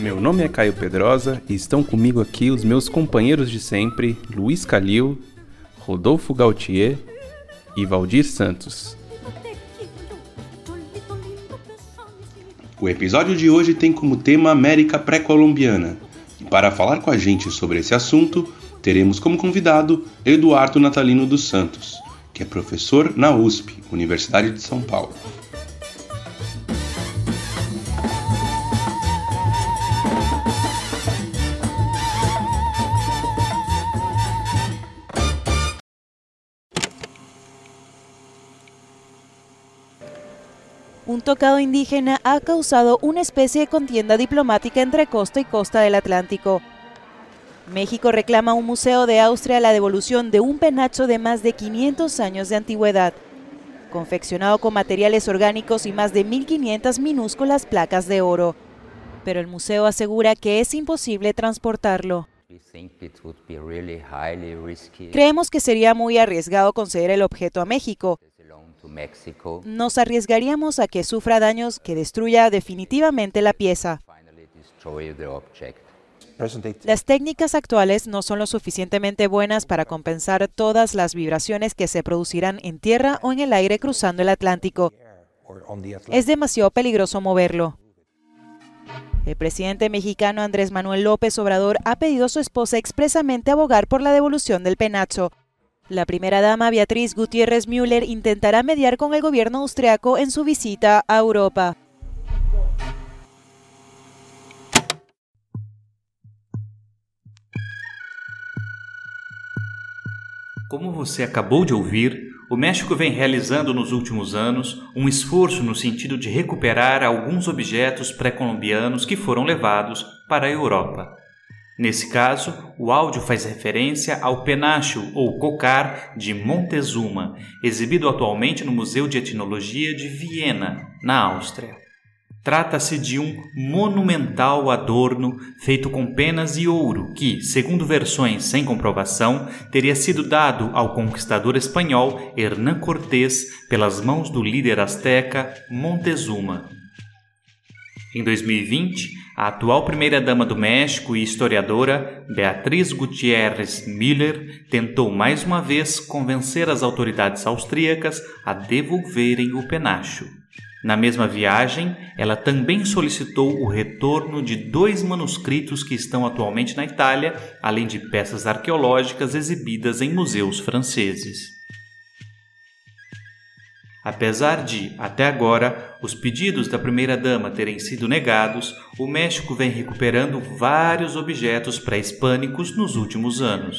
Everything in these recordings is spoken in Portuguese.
Meu nome é Caio Pedrosa e estão comigo aqui os meus companheiros de sempre, Luiz Calil, Rodolfo Gautier e Valdir Santos. O episódio de hoje tem como tema América pré-colombiana. E para falar com a gente sobre esse assunto, teremos como convidado Eduardo Natalino dos Santos, que é professor na USP, Universidade de São Paulo. Un tocado indígena ha causado una especie de contienda diplomática entre costa y costa del Atlántico. México reclama a un museo de Austria la devolución de un penacho de más de 500 años de antigüedad, confeccionado con materiales orgánicos y más de 1.500 minúsculas placas de oro. Pero el museo asegura que es imposible transportarlo. Creemos que sería muy arriesgado conceder el objeto a México, nos arriesgaríamos a que sufra daños que destruya definitivamente la pieza. Las técnicas actuales no son lo suficientemente buenas para compensar todas las vibraciones que se producirán en tierra o en el aire cruzando el Atlántico. Es demasiado peligroso moverlo. El presidente mexicano Andrés Manuel López Obrador ha pedido a su esposa expresamente abogar por la devolución del penacho, la primera dama Beatriz Gutiérrez Müller intentará mediar con el gobierno austriaco en su visita a Europa. Como você acabou de ouvir, o México vem realizando nos últimos anos um esforço no sentido de recuperar alguns objetos pré-colombianos que foram levados para a Europa. Nesse caso, o áudio faz referência ao penacho ou cocar de Montezuma, exibido atualmente no Museu de Etnologia de Viena, na Áustria. Trata-se de um monumental adorno feito com penas e ouro que, segundo versões sem comprovação, teria sido dado ao conquistador espanhol Hernán Cortés pelas mãos do líder asteca Montezuma. Em 2020, a atual primeira-dama do México e historiadora Beatriz Gutierrez Müller tentou mais uma vez convencer as autoridades austríacas a devolverem o penacho. Na mesma viagem, ela também solicitou o retorno de dois manuscritos que estão atualmente na Itália, além de peças arqueológicas exibidas em museus franceses. Apesar de, até agora, os pedidos da primeira-dama terem sido negados, o México vem recuperando vários objetos pré-hispânicos nos últimos anos.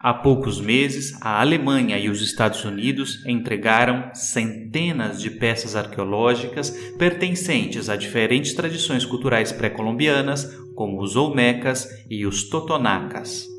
Há poucos meses, a Alemanha e os Estados Unidos entregaram centenas de peças arqueológicas pertencentes a diferentes tradições culturais pré-colombianas, como os Olmecas e os Totonacas.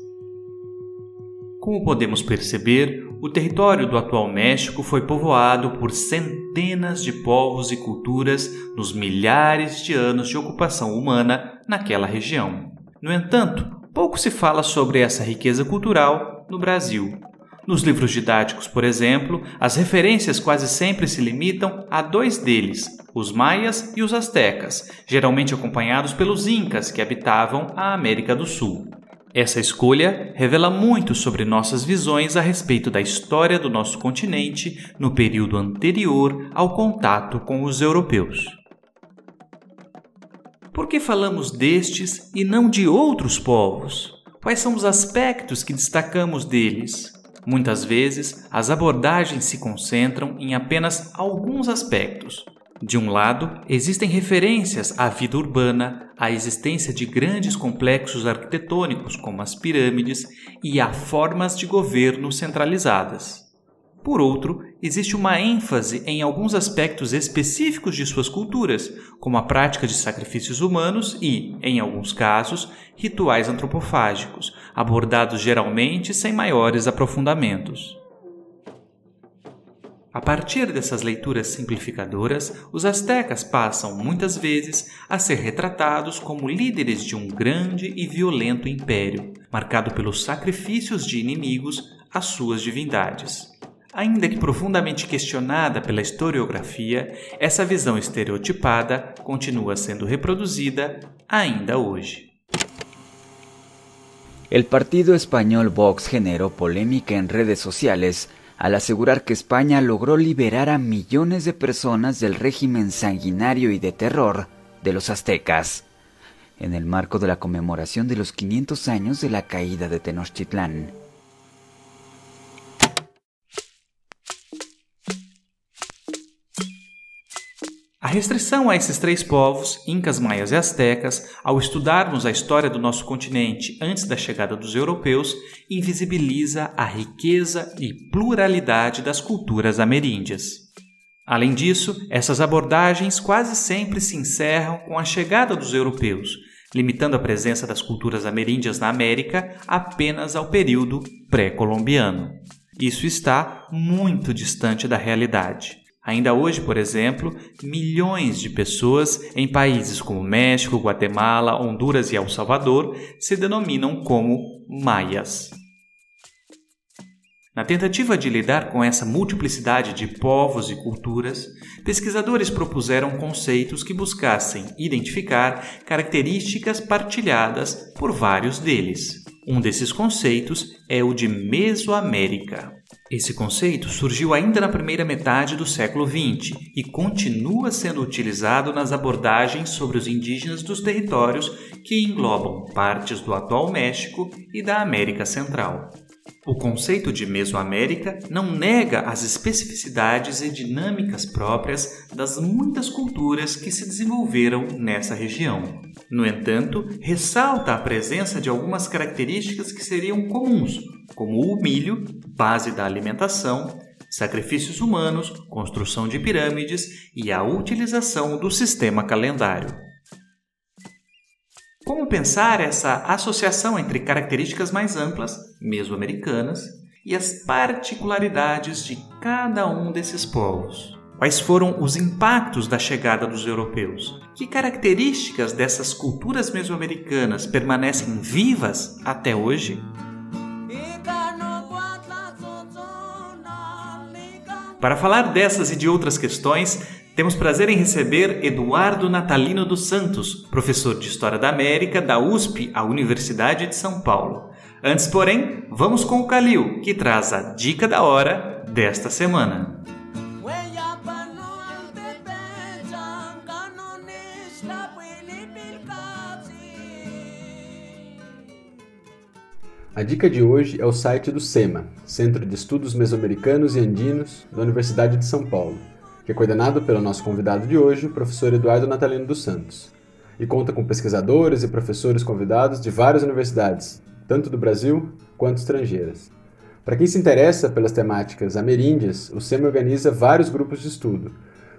Como podemos perceber, o território do atual México foi povoado por centenas de povos e culturas nos milhares de anos de ocupação humana naquela região. No entanto, pouco se fala sobre essa riqueza cultural no Brasil. Nos livros didáticos, por exemplo, as referências quase sempre se limitam a dois deles, os maias e os astecas, geralmente acompanhados pelos incas que habitavam a América do Sul. Essa escolha revela muito sobre nossas visões a respeito da história do nosso continente no período anterior ao contato com os europeus. Por que falamos destes e não de outros povos? Quais são os aspectos que destacamos deles? Muitas vezes, as abordagens se concentram em apenas alguns aspectos, de um lado, existem referências à vida urbana, à existência de grandes complexos arquitetônicos como as pirâmides e a formas de governo centralizadas. Por outro, existe uma ênfase em alguns aspectos específicos de suas culturas, como a prática de sacrifícios humanos e, em alguns casos, rituais antropofágicos, abordados geralmente sem maiores aprofundamentos. A partir dessas leituras simplificadoras, os astecas passam muitas vezes a ser retratados como líderes de um grande e violento império, marcado pelos sacrifícios de inimigos às suas divindades. Ainda que profundamente questionada pela historiografia, essa visão estereotipada continua sendo reproduzida ainda hoje. El partido español Vox generó polémica en redes sociales al asegurar que España logró liberar a millones de personas del régimen sanguinario y de terror de los aztecas, en el marco de la conmemoración de los 500 años de la caída de Tenochtitlán. A restrição a esses três povos, incas, maias e astecas, ao estudarmos a história do nosso continente antes da chegada dos europeus, invisibiliza a riqueza e pluralidade das culturas ameríndias. Além disso, essas abordagens quase sempre se encerram com a chegada dos europeus, limitando a presença das culturas ameríndias na América apenas ao período pré-colombiano. Isso está muito distante da realidade. Ainda hoje, por exemplo, milhões de pessoas em países como México, Guatemala, Honduras e El Salvador se denominam como maias. Na tentativa de lidar com essa multiplicidade de povos e culturas, pesquisadores propuseram conceitos que buscassem identificar características partilhadas por vários deles. Um desses conceitos é o de Mesoamérica. Esse conceito surgiu ainda na primeira metade do século XX e continua sendo utilizado nas abordagens sobre os indígenas dos territórios que englobam partes do atual México e da América Central. O conceito de Mesoamérica não nega as especificidades e dinâmicas próprias das muitas culturas que se desenvolveram nessa região. No entanto, ressalta a presença de algumas características que seriam comuns, como o milho, base da alimentação, sacrifícios humanos, construção de pirâmides e a utilização do sistema calendário. Como pensar essa associação entre características mais amplas, mesoamericanas, e as particularidades de cada um desses povos? Quais foram os impactos da chegada dos europeus? Que características dessas culturas mesoamericanas permanecem vivas até hoje? Para falar dessas e de outras questões, temos prazer em receber Eduardo Natalino dos Santos, professor de História da América da USP, a Universidade de São Paulo. Antes, porém, vamos com o Calil, que traz a dica da hora desta semana. A dica de hoje é o site do SEMA, Centro de Estudos Mesoamericanos e Andinos, da Universidade de São Paulo, que é coordenado pelo nosso convidado de hoje, o professor Eduardo Natalino dos Santos, e conta com pesquisadores e professores convidados de várias universidades, tanto do Brasil quanto estrangeiras. Para quem se interessa pelas temáticas ameríndias, o SEMA organiza vários grupos de estudo,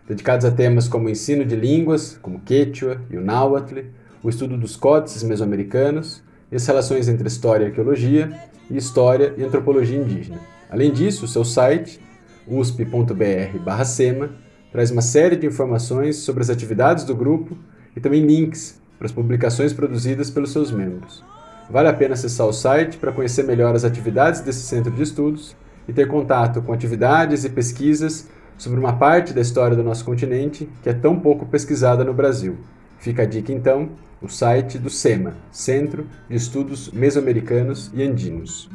dedicados a temas como o ensino de línguas, como Quechua e o Náhuatl, o estudo dos códices mesoamericanos e as relações entre história e arqueologia, e história e antropologia indígena. Além disso, o seu site, usp.br/sema, traz uma série de informações sobre as atividades do grupo e também links para as publicações produzidas pelos seus membros. Vale a pena acessar o site para conhecer melhor as atividades desse centro de estudos e ter contato com atividades e pesquisas sobre uma parte da história do nosso continente que é tão pouco pesquisada no Brasil. Fica a dica então o site do SEMA, Centro de Estudos Mesoamericanos e Andinos.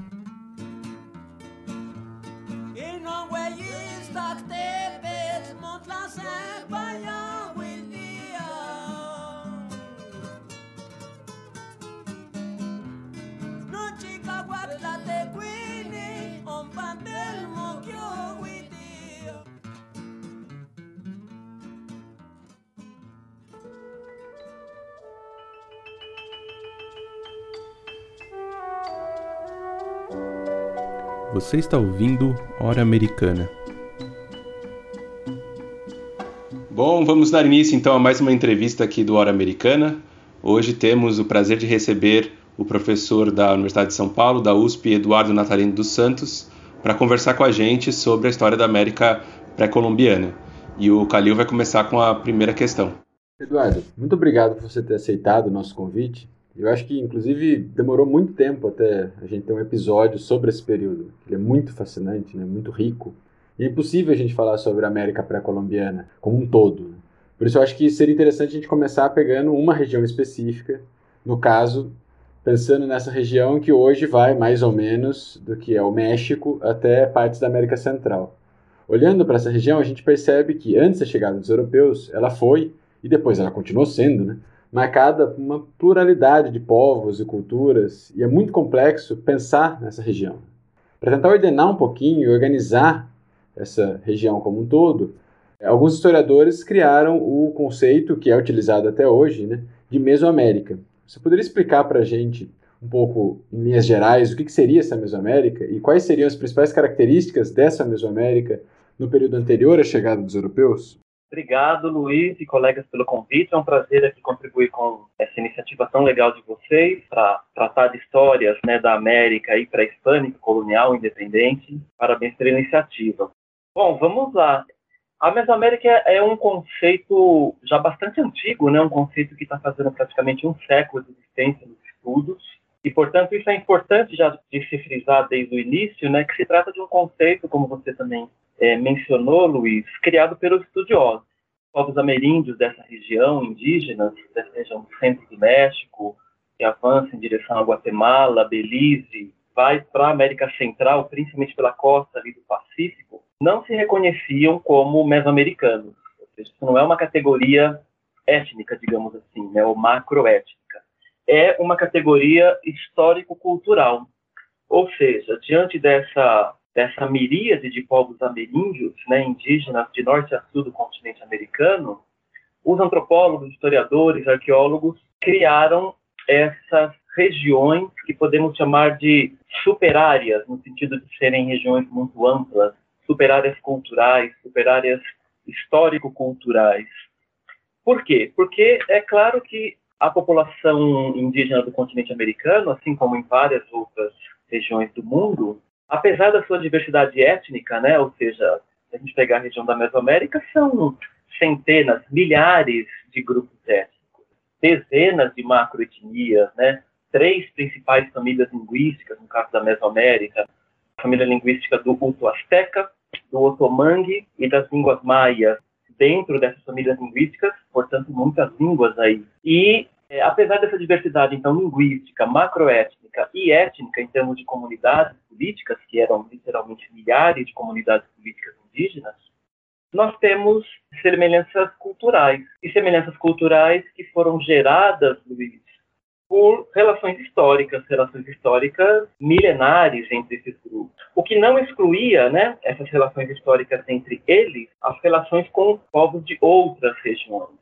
Você está ouvindo Hora Americana. Bom, vamos dar início então a mais uma entrevista aqui do Hora Americana. Hoje temos o prazer de receber o professor da Universidade de São Paulo, da USP, Eduardo Natalino dos Santos, para conversar com a gente sobre a história da América pré-colombiana. E o Calil vai começar com a primeira questão. Eduardo, muito obrigado por você ter aceitado o nosso convite. Eu acho que, inclusive, demorou muito tempo até a gente ter um episódio sobre esse período. Ele é muito fascinante, né? muito rico. E é impossível a gente falar sobre a América pré-colombiana como um todo. Por isso, eu acho que seria interessante a gente começar pegando uma região específica. No caso, pensando nessa região que hoje vai mais ou menos do que é o México até partes da América Central. Olhando para essa região, a gente percebe que antes da chegada dos europeus, ela foi, e depois ela continuou sendo, né? marcada por uma pluralidade de povos e culturas, e é muito complexo pensar nessa região. Para tentar ordenar um pouquinho e organizar essa região como um todo, alguns historiadores criaram o conceito que é utilizado até hoje, né, de Mesoamérica. Você poderia explicar para a gente um pouco, em linhas gerais, o que seria essa Mesoamérica e quais seriam as principais características dessa Mesoamérica no período anterior à chegada dos europeus? Obrigado, Luiz e colegas, pelo convite. É um prazer aqui contribuir com essa iniciativa tão legal de vocês para tratar de histórias né, da América e pré-hispânica, colonial, independente. Parabéns pela iniciativa. Bom, vamos lá. A Mesoamérica é um conceito já bastante antigo, né? um conceito que está fazendo praticamente um século de existência nos estudos. E, portanto, isso é importante já de se frisar desde o início, né, que se trata de um conceito, como você também é, mencionou, Luiz, criado pelos estudiosos. Povos ameríndios dessa região, indígenas, dessa região do centro do México, que avança em direção a Guatemala, Belize, vai para a América Central, principalmente pela costa ali do Pacífico, não se reconheciam como mesoamericanos. Ou seja, isso não é uma categoria étnica, digamos assim, né, ou macroétnica é uma categoria histórico-cultural. Ou seja, diante dessa, dessa miríade de povos ameríndios, né, indígenas de norte a sul do continente americano, os antropólogos, historiadores, arqueólogos criaram essas regiões que podemos chamar de superáreas, no sentido de serem regiões muito amplas, superáreas culturais, superáreas histórico-culturais. Por quê? Porque é claro que a população indígena do continente americano, assim como em várias outras regiões do mundo, apesar da sua diversidade étnica, né, ou seja, se a gente pegar a região da Mesoamérica, são centenas, milhares de grupos étnicos, dezenas de macroetnias, né, três principais famílias linguísticas, no caso da Mesoamérica, família linguística do Uto-Azteca, do Otomangue e das línguas maias, dentro dessas famílias linguísticas, portanto, muitas línguas aí. E, é, apesar dessa diversidade, então, linguística, macroétnica e étnica, em termos de comunidades políticas, que eram literalmente milhares de comunidades políticas indígenas, nós temos semelhanças culturais. E semelhanças culturais que foram geradas, Luiz, por relações históricas, relações históricas milenares entre esses grupos. O que não excluía né, essas relações históricas entre eles, as relações com povos de outras regiões.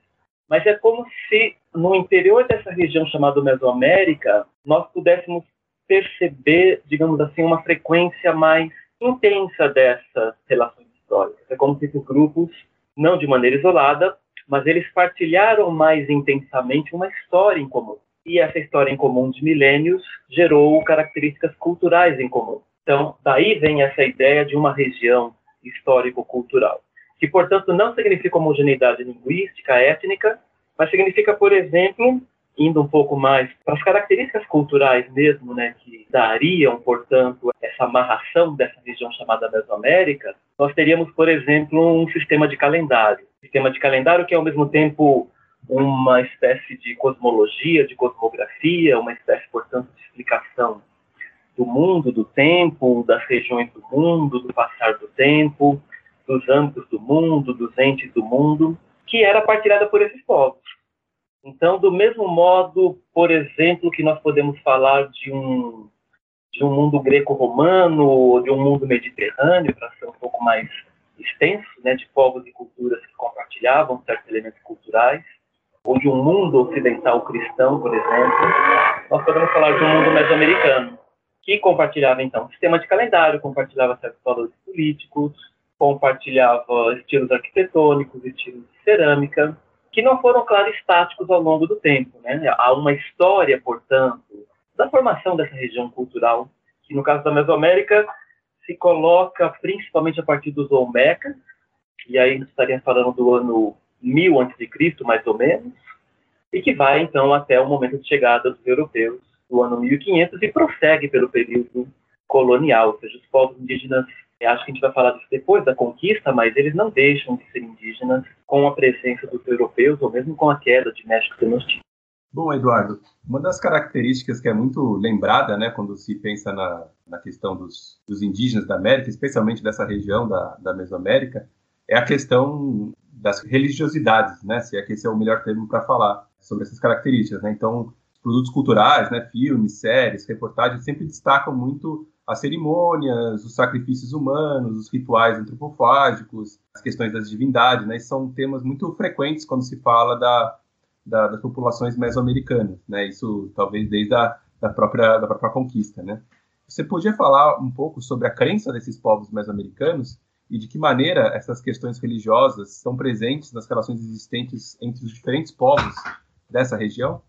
Mas é como se no interior dessa região chamada Mesoamérica nós pudéssemos perceber, digamos assim, uma frequência mais intensa dessas relações históricas. É como se esses grupos, não de maneira isolada, mas eles partilharam mais intensamente uma história em comum e essa história em comum de milênios gerou características culturais em comum. Então, daí vem essa ideia de uma região histórico-cultural, que, portanto, não significa homogeneidade linguística, étnica, mas significa, por exemplo, indo um pouco mais para as características culturais mesmo, né, que dariam, portanto, essa amarração dessa região chamada Mesoamérica, nós teríamos, por exemplo, um sistema de calendário. Sistema de calendário que, ao mesmo tempo, uma espécie de cosmologia, de cosmografia, uma espécie, portanto, de explicação do mundo, do tempo, das regiões do mundo, do passar do tempo, dos âmbitos do mundo, dos entes do mundo, que era partilhada por esses povos. Então, do mesmo modo, por exemplo, que nós podemos falar de um de um mundo greco-romano ou de um mundo mediterrâneo, para ser um pouco mais extenso, né, de povos e culturas que compartilhavam certos elementos culturais, ou de um mundo ocidental cristão, por exemplo, nós podemos falar de um mundo mesoamericano. que compartilhava, então, sistema de calendário, compartilhava certos valores políticos, compartilhava estilos arquitetônicos, estilos de cerâmica, que não foram, claro, estáticos ao longo do tempo. Né? Há uma história, portanto, da formação dessa região cultural, que no caso da Mesoamérica se coloca principalmente a partir dos Olmecas, e aí estaríamos falando do ano 1000 a.C., mais ou menos, e que vai, então, até o momento de chegada dos europeus, do ano 1500, e prossegue pelo período colonial, ou seja, os povos indígenas, acho que a gente vai falar disso depois da conquista, mas eles não deixam de ser indígenas com a presença dos europeus, ou mesmo com a queda de México Tenochtitlan. Bom, Eduardo, uma das características que é muito lembrada, né, quando se pensa na, na questão dos, dos, indígenas da América, especialmente dessa região da, da Mesoamérica, é a questão das religiosidades, né, se é que esse é o melhor termo para falar sobre essas características, né? Então, produtos culturais, né, filmes, séries, reportagens sempre destacam muito as cerimônias, os sacrifícios humanos, os rituais antropofágicos, as questões das divindades, né? são temas muito frequentes quando se fala da da, das populações mesoamericanas, né? Isso talvez desde a da própria da própria conquista, né? Você podia falar um pouco sobre a crença desses povos mesoamericanos e de que maneira essas questões religiosas estão presentes nas relações existentes entre os diferentes povos dessa região?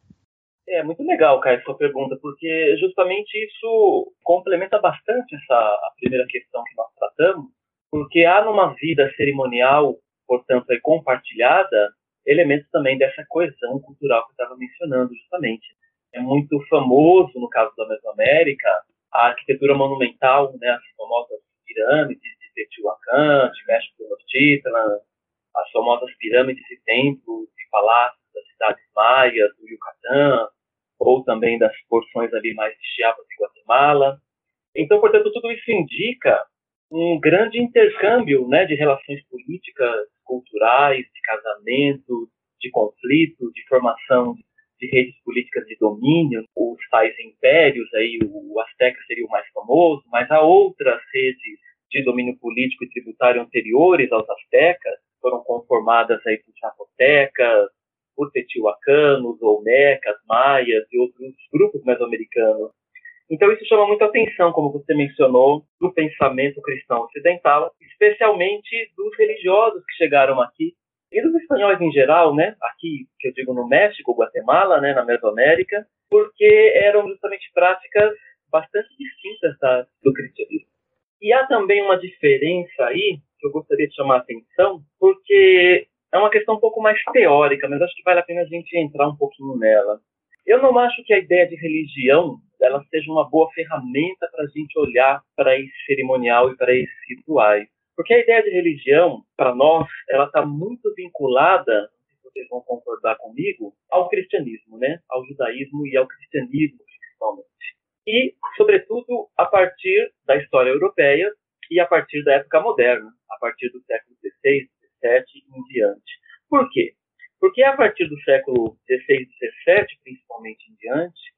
É muito legal, Caio, sua pergunta, porque justamente isso complementa bastante essa primeira questão que nós tratamos, porque há numa vida cerimonial, portanto, é compartilhada, elementos também dessa coesão cultural que eu estava mencionando, justamente. É muito famoso, no caso da Mesoamérica, a arquitetura monumental, né, as famosas pirâmides de Teotihuacan, México Tenochtitlan, as famosas pirâmides e templos e palácios das cidades maias, do Yucatán, ou também das porções ali mais de Chiapas e Guatemala. Então, portanto, tudo isso indica um grande intercâmbio né, de relações políticas, culturais, de casamento, de conflito, de formação de redes políticas de domínio, os tais impérios, aí o Azteca seria o mais famoso, mas há outras redes de domínio político e tributário anteriores aos Aztecas, foram conformadas aí por Zapotecas, por Teotihuacanos, Olmecas, Maias e outros grupos mesoamericanos então isso chama muita atenção, como você mencionou, do pensamento cristão ocidental, especialmente dos religiosos que chegaram aqui e dos espanhóis em geral, né? Aqui, que eu digo no México, Guatemala, né, na Mesoamérica, porque eram justamente práticas bastante distintas da, do cristianismo. E há também uma diferença aí que eu gostaria de chamar a atenção, porque é uma questão um pouco mais teórica, mas acho que vale a pena a gente entrar um pouquinho nela. Eu não acho que a ideia de religião ela seja uma boa ferramenta para a gente olhar para esse cerimonial e para esses rituais. Porque a ideia de religião, para nós, ela está muito vinculada, se vocês vão concordar comigo, ao cristianismo, né? ao judaísmo e ao cristianismo, principalmente. E, sobretudo, a partir da história europeia e a partir da época moderna, a partir do século XVI, XVII em diante. Por quê? Porque a partir do século XVI XVII, principalmente em diante,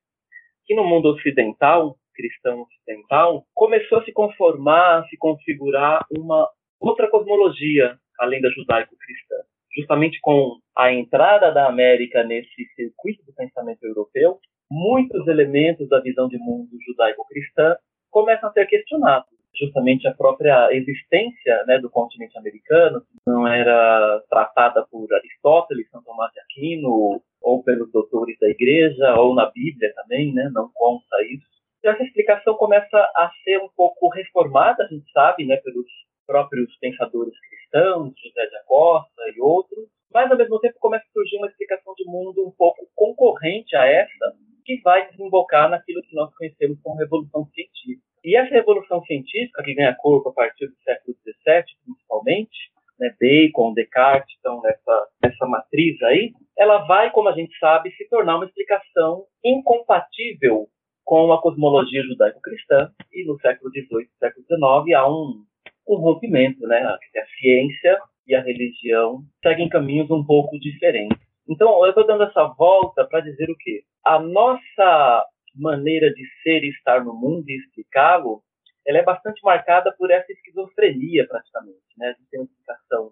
que no mundo ocidental, cristão ocidental, começou a se conformar, a se configurar uma outra cosmologia além da judaico-cristã. Justamente com a entrada da América nesse circuito do pensamento europeu, muitos elementos da visão de mundo judaico-cristã começam a ser questionados justamente a própria existência né, do continente americano, não era tratada por Aristóteles, São Tomás de Aquino, ou pelos doutores da igreja, ou na Bíblia também, né, não consta isso. E essa explicação começa a ser um pouco reformada, a gente sabe, né, pelos próprios pensadores cristãos, José de Acosta e outros, mas ao mesmo tempo começa a surgir uma explicação de mundo um pouco concorrente a essa, que vai desembocar naquilo que nós conhecemos como revolução científica. E essa revolução científica, que ganha corpo a partir do século XVII, principalmente, né, Bacon, Descartes, então nessa, nessa matriz aí, ela vai, como a gente sabe, se tornar uma explicação incompatível com a cosmologia judaico-cristã, e no século XVIII século XIX há um, um rompimento, né? A ciência e a religião seguem caminhos um pouco diferentes. Então, eu estou dando essa volta para dizer o quê? A nossa maneira de ser e estar no mundo e explicá-lo, ela é bastante marcada por essa esquizofrenia, praticamente. Né? A gente tem uma explicação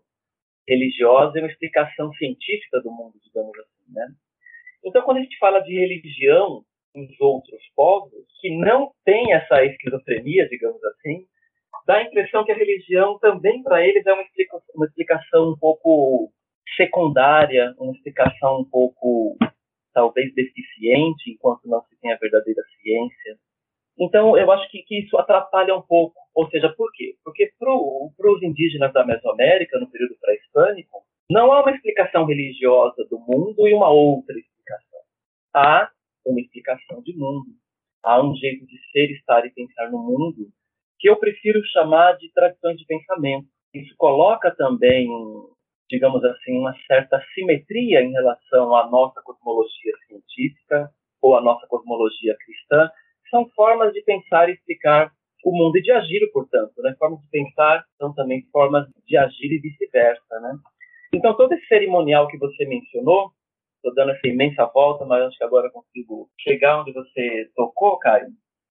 religiosa e uma explicação científica do mundo, digamos assim. Né? Então, quando a gente fala de religião, os outros povos, que não tem essa esquizofrenia, digamos assim, dá a impressão que a religião também para eles é uma explicação, uma explicação um pouco secundária, uma explicação um pouco talvez deficiente, enquanto não se tem a verdadeira ciência. Então, eu acho que, que isso atrapalha um pouco. Ou seja, por quê? Porque para os indígenas da Mesoamérica, no período pré-hispânico, não há uma explicação religiosa do mundo e uma outra explicação. Há uma explicação de mundo. Há um jeito de ser, estar e pensar no mundo que eu prefiro chamar de tradições de pensamento. Isso coloca também, digamos assim, uma certa simetria em relação à nossa cosmologia científica ou à nossa cosmologia cristã. São formas de pensar e explicar o mundo e de agir, portanto, né? Formas de pensar são também formas de agir e vice-versa, né? Então, todo esse cerimonial que você mencionou, estou dando essa imensa volta, mas acho que agora consigo chegar onde você tocou, Caio.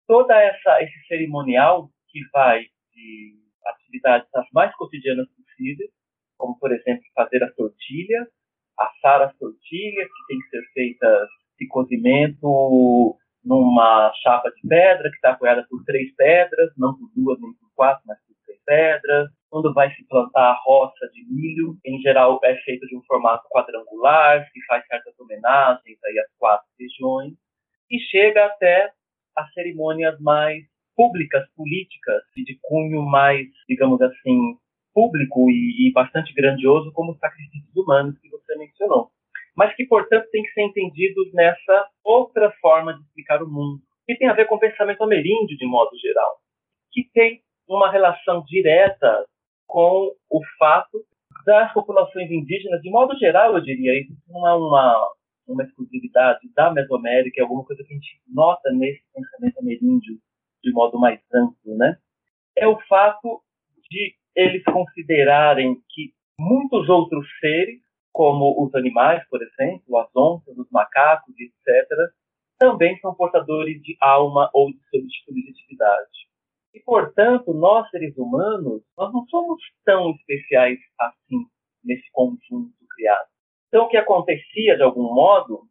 Toda essa esse cerimonial que vai de atividades as mais cotidianas possíveis, como, por exemplo, fazer a tortilha, assar as tortilhas, que tem que ser feitas de cozimento numa chapa de pedra, que está apoiada por três pedras, não por duas nem por quatro, mas por três pedras. Quando vai se plantar a roça de milho, em geral é feito de um formato quadrangular, se faz certas homenagens aí às quatro regiões, e chega até as cerimônias mais públicas, políticas e de cunho mais, digamos assim, público e, e bastante grandioso, como os sacrifícios humanos que você mencionou. Mas que, portanto, tem que ser entendidos nessa outra forma de explicar o mundo, que tem a ver com o pensamento ameríndio, de modo geral, que tem uma relação direta com o fato das populações indígenas, de modo geral, eu diria, isso não é uma, uma exclusividade da Mesoamérica, é alguma coisa que a gente nota nesse pensamento ameríndio de modo mais amplo, né? É o fato de eles considerarem que muitos outros seres, como os animais, por exemplo, as onças, os macacos, etc., também são portadores de alma ou de subjetividade. E, portanto, nós, seres humanos, nós não somos tão especiais assim nesse conjunto criado. Então, o que acontecia, de algum modo,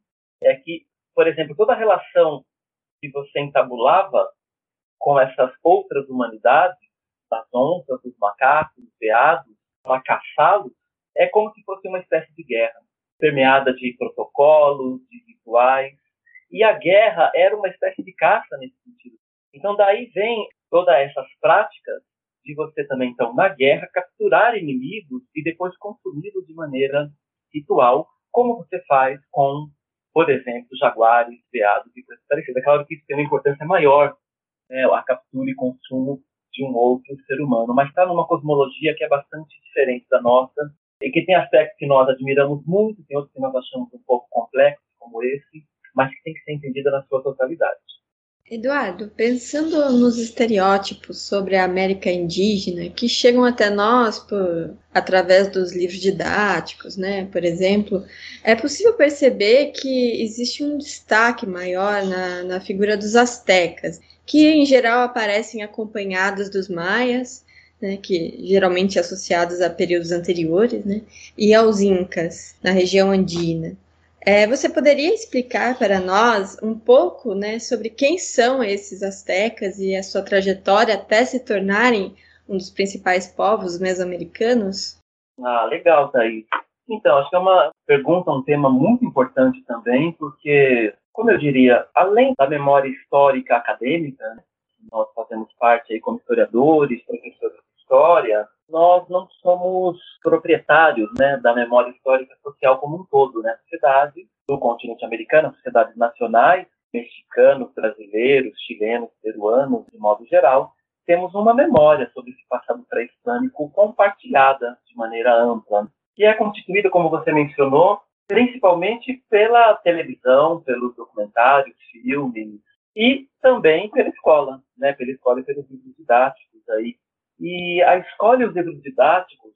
é que, por exemplo, toda a relação que você entabulava com essas outras humanidades, das onças, dos macacos, dos veados, para caçá-los, é como se fosse uma espécie de guerra, permeada de protocolos, de rituais. E a guerra era uma espécie de caça nesse sentido. Então, daí vem todas essas práticas de você também, então, na guerra, capturar inimigos e depois consumi-los de maneira ritual, como você faz com, por exemplo, jaguares, veados e coisas parecidas. É claro que isso tem uma importância maior né, a captura e consumo de um outro ser humano, mas está numa cosmologia que é bastante diferente da nossa e que tem aspectos que nós admiramos muito, tem outros que nós achamos um pouco complexos, como esse, mas que tem que ser entendida na sua totalidade. Eduardo, pensando nos estereótipos sobre a América indígena que chegam até nós por, através dos livros didáticos, né, por exemplo, é possível perceber que existe um destaque maior na, na figura dos astecas que em geral aparecem acompanhadas dos maias, né, que geralmente associados a períodos anteriores, né, e aos incas na região andina. É, você poderia explicar para nós um pouco né, sobre quem são esses astecas e a sua trajetória até se tornarem um dos principais povos mesoamericanos? Ah, legal, Thaís. Então, acho que é uma pergunta, um tema muito importante também, porque como eu diria, além da memória histórica acadêmica, né, nós fazemos parte aí como historiadores, professores de história, nós não somos proprietários né, da memória histórica social como um todo. Né? Sociedade do continente americano, sociedades nacionais, mexicanos, brasileiros, chilenos, peruanos, de modo geral, temos uma memória sobre esse passado pré-islâmico compartilhada de maneira ampla, que é constituída, como você mencionou, principalmente pela televisão, pelos documentários, filmes e também pela escola, né? Pela escola e pelos livros didáticos aí. E a escola e os livros didáticos,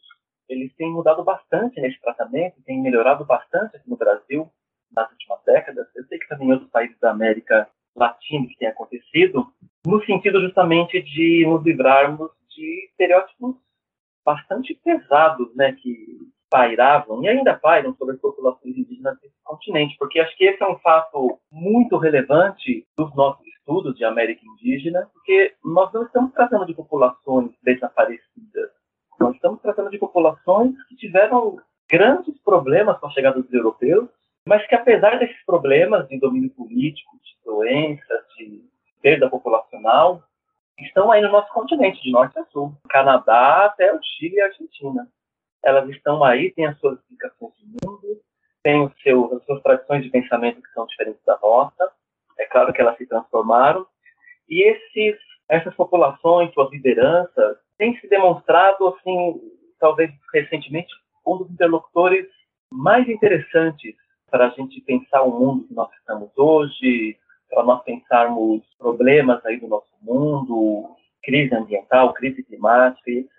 eles têm mudado bastante nesse tratamento, têm melhorado bastante aqui no Brasil nas últimas décadas. Eu sei que também em outros países da América Latina que tem acontecido, no sentido justamente de nos livrarmos de estereótipos bastante pesados, né, que pairavam e ainda pairam sobre as populações indígenas desse continente, porque acho que esse é um fato muito relevante dos nossos estudos de América Indígena, porque nós não estamos tratando de populações desaparecidas, nós estamos tratando de populações que tiveram grandes problemas com a chegada dos europeus, mas que apesar desses problemas de domínio político, de doenças, de perda populacional, estão aí no nosso continente, de norte a sul, Canadá até o Chile e a Argentina. Elas estão aí, têm as suas explicações de mundo, têm seu, as suas tradições de pensamento que são diferentes da nossa. É claro que elas se transformaram. E esses, essas populações, suas lideranças, têm se demonstrado, assim, talvez recentemente, um dos interlocutores mais interessantes para a gente pensar o mundo que nós estamos hoje, para nós pensarmos problemas aí do nosso mundo, crise ambiental, crise climática etc.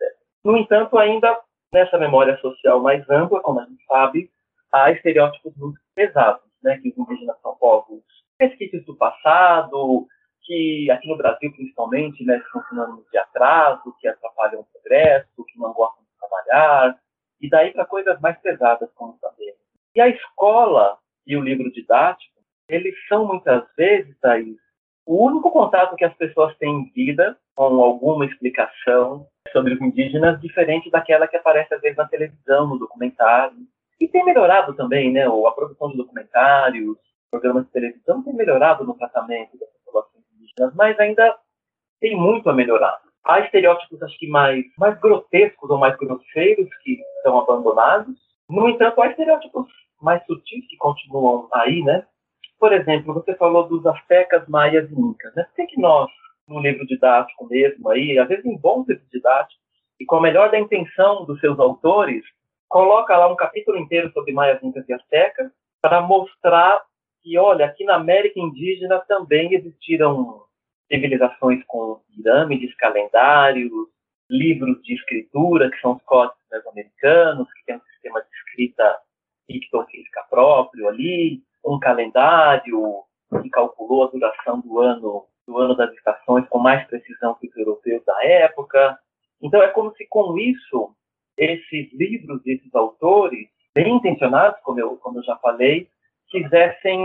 No entanto, ainda nessa memória social mais ampla, como a gente sabe, há estereótipos muito pesados, né, que os indígenas são povos resquícios do passado, que aqui no Brasil, principalmente, né, são sinônimos de atraso, que atrapalham o progresso, que não gostam de trabalhar, e daí para coisas mais pesadas, como sabemos. E a escola e o livro didático, eles são muitas vezes, Thaís, o único contato que as pessoas têm em vida com alguma explicação sobre os indígenas diferente daquela que aparece às vezes na televisão, no documentário. E tem melhorado também, né? A produção de documentários, programas de televisão tem melhorado no tratamento das populações indígenas, mas ainda tem muito a melhorar. Há estereótipos, acho que mais, mais grotescos ou mais grosseiros que são abandonados. No entanto, há estereótipos mais sutis que continuam aí, né? Por exemplo, você falou dos astecas, maias e incas. Né? Por que, que nós, no livro didático mesmo, aí, às vezes em bons livros didáticos, e com a melhor da intenção dos seus autores, coloca lá um capítulo inteiro sobre maias, incas e astecas, para mostrar que, olha, aqui na América Indígena também existiram civilizações com pirâmides, calendários, livros de escritura, que são os códigos americanos, que tem um sistema de escrita pictofísica próprio ali, um calendário que calculou a duração do ano do ano das estações com mais precisão que os europeus da época. Então é como se com isso esses livros esses autores bem intencionados, como eu como eu já falei, quisessem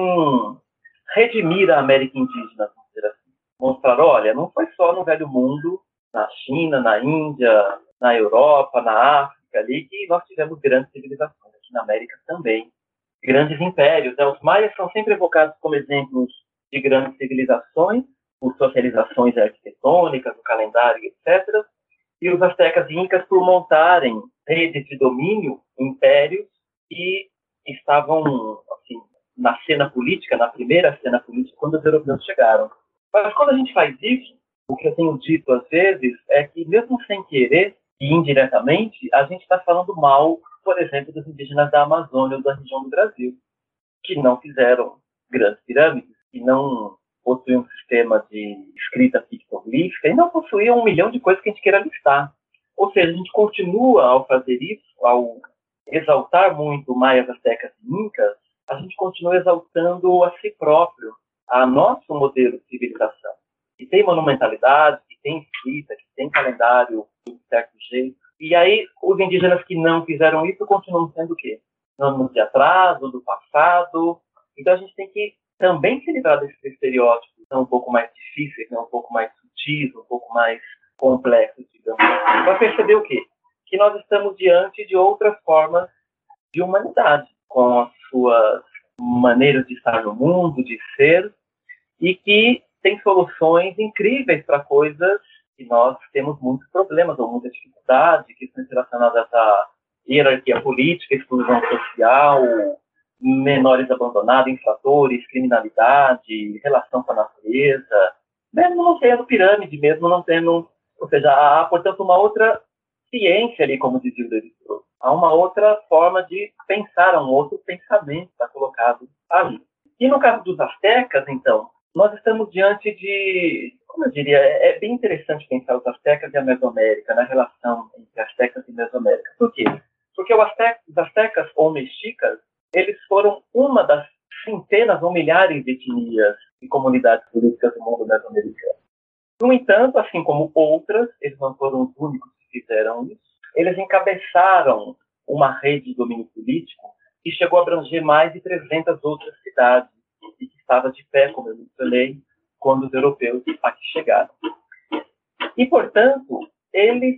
redimir a América indígena, vamos dizer assim. Mostrar, olha, não foi só no Velho Mundo, na China, na Índia, na Europa, na África ali que nós tivemos grandes civilizações aqui na América também grandes impérios. Né? Os maias são sempre evocados como exemplos de grandes civilizações, por suas realizações arquitetônicas, o calendário, etc. E os astecas e incas por montarem redes de domínio, impérios, que estavam assim, na cena política, na primeira cena política, quando os europeus chegaram. Mas quando a gente faz isso, o que eu tenho dito às vezes é que, mesmo sem querer e indiretamente, a gente está falando mal por exemplo, dos indígenas da Amazônia ou da região do Brasil, que não fizeram grandes pirâmides, que não possuíam um sistema de escrita pictoglífica e não possuíam um milhão de coisas que a gente queira listar. Ou seja, a gente continua, ao fazer isso, ao exaltar muito maias, astecas e incas, a gente continua exaltando a si próprio, a nosso modelo de civilização, que tem monumentalidade, tem escrita, que tem calendário de certo jeito, e aí, os indígenas que não fizeram isso continuam sendo o quê? Sinônimos de atraso, do passado. Então, a gente tem que também se livrar desses estereótipos que são um pouco mais difíceis, né? um pouco mais sutis, um pouco mais complexos, digamos assim. Para perceber o quê? Que nós estamos diante de outras formas de humanidade, com as suas maneiras de estar no mundo, de ser, e que tem soluções incríveis para coisas que nós temos muitos problemas ou muita dificuldade, questões relacionadas à hierarquia política, exclusão social, menores abandonados, infratores, criminalidade, relação com a natureza, mesmo não tendo pirâmide, mesmo não tendo, ou seja, há, portanto, uma outra ciência ali, como dizia o David Há uma outra forma de pensar, um outro pensamento está colocado ali. E no caso dos astecas, então, nós estamos diante de, como eu diria, é, é bem interessante pensar os astecas e a Mesoamérica, na relação entre astecas e Mesoamérica. Por quê? Porque os astecas ou mexicas, eles foram uma das centenas ou milhares de etnias e comunidades políticas do mundo mesoamericano. No entanto, assim como outras, eles não foram os únicos que fizeram isso, eles encabeçaram uma rede de domínio político que chegou a abranger mais de 300 outras cidades e que estava de pé, como eu mencionei, quando os europeus aqui chegaram. E, portanto, eles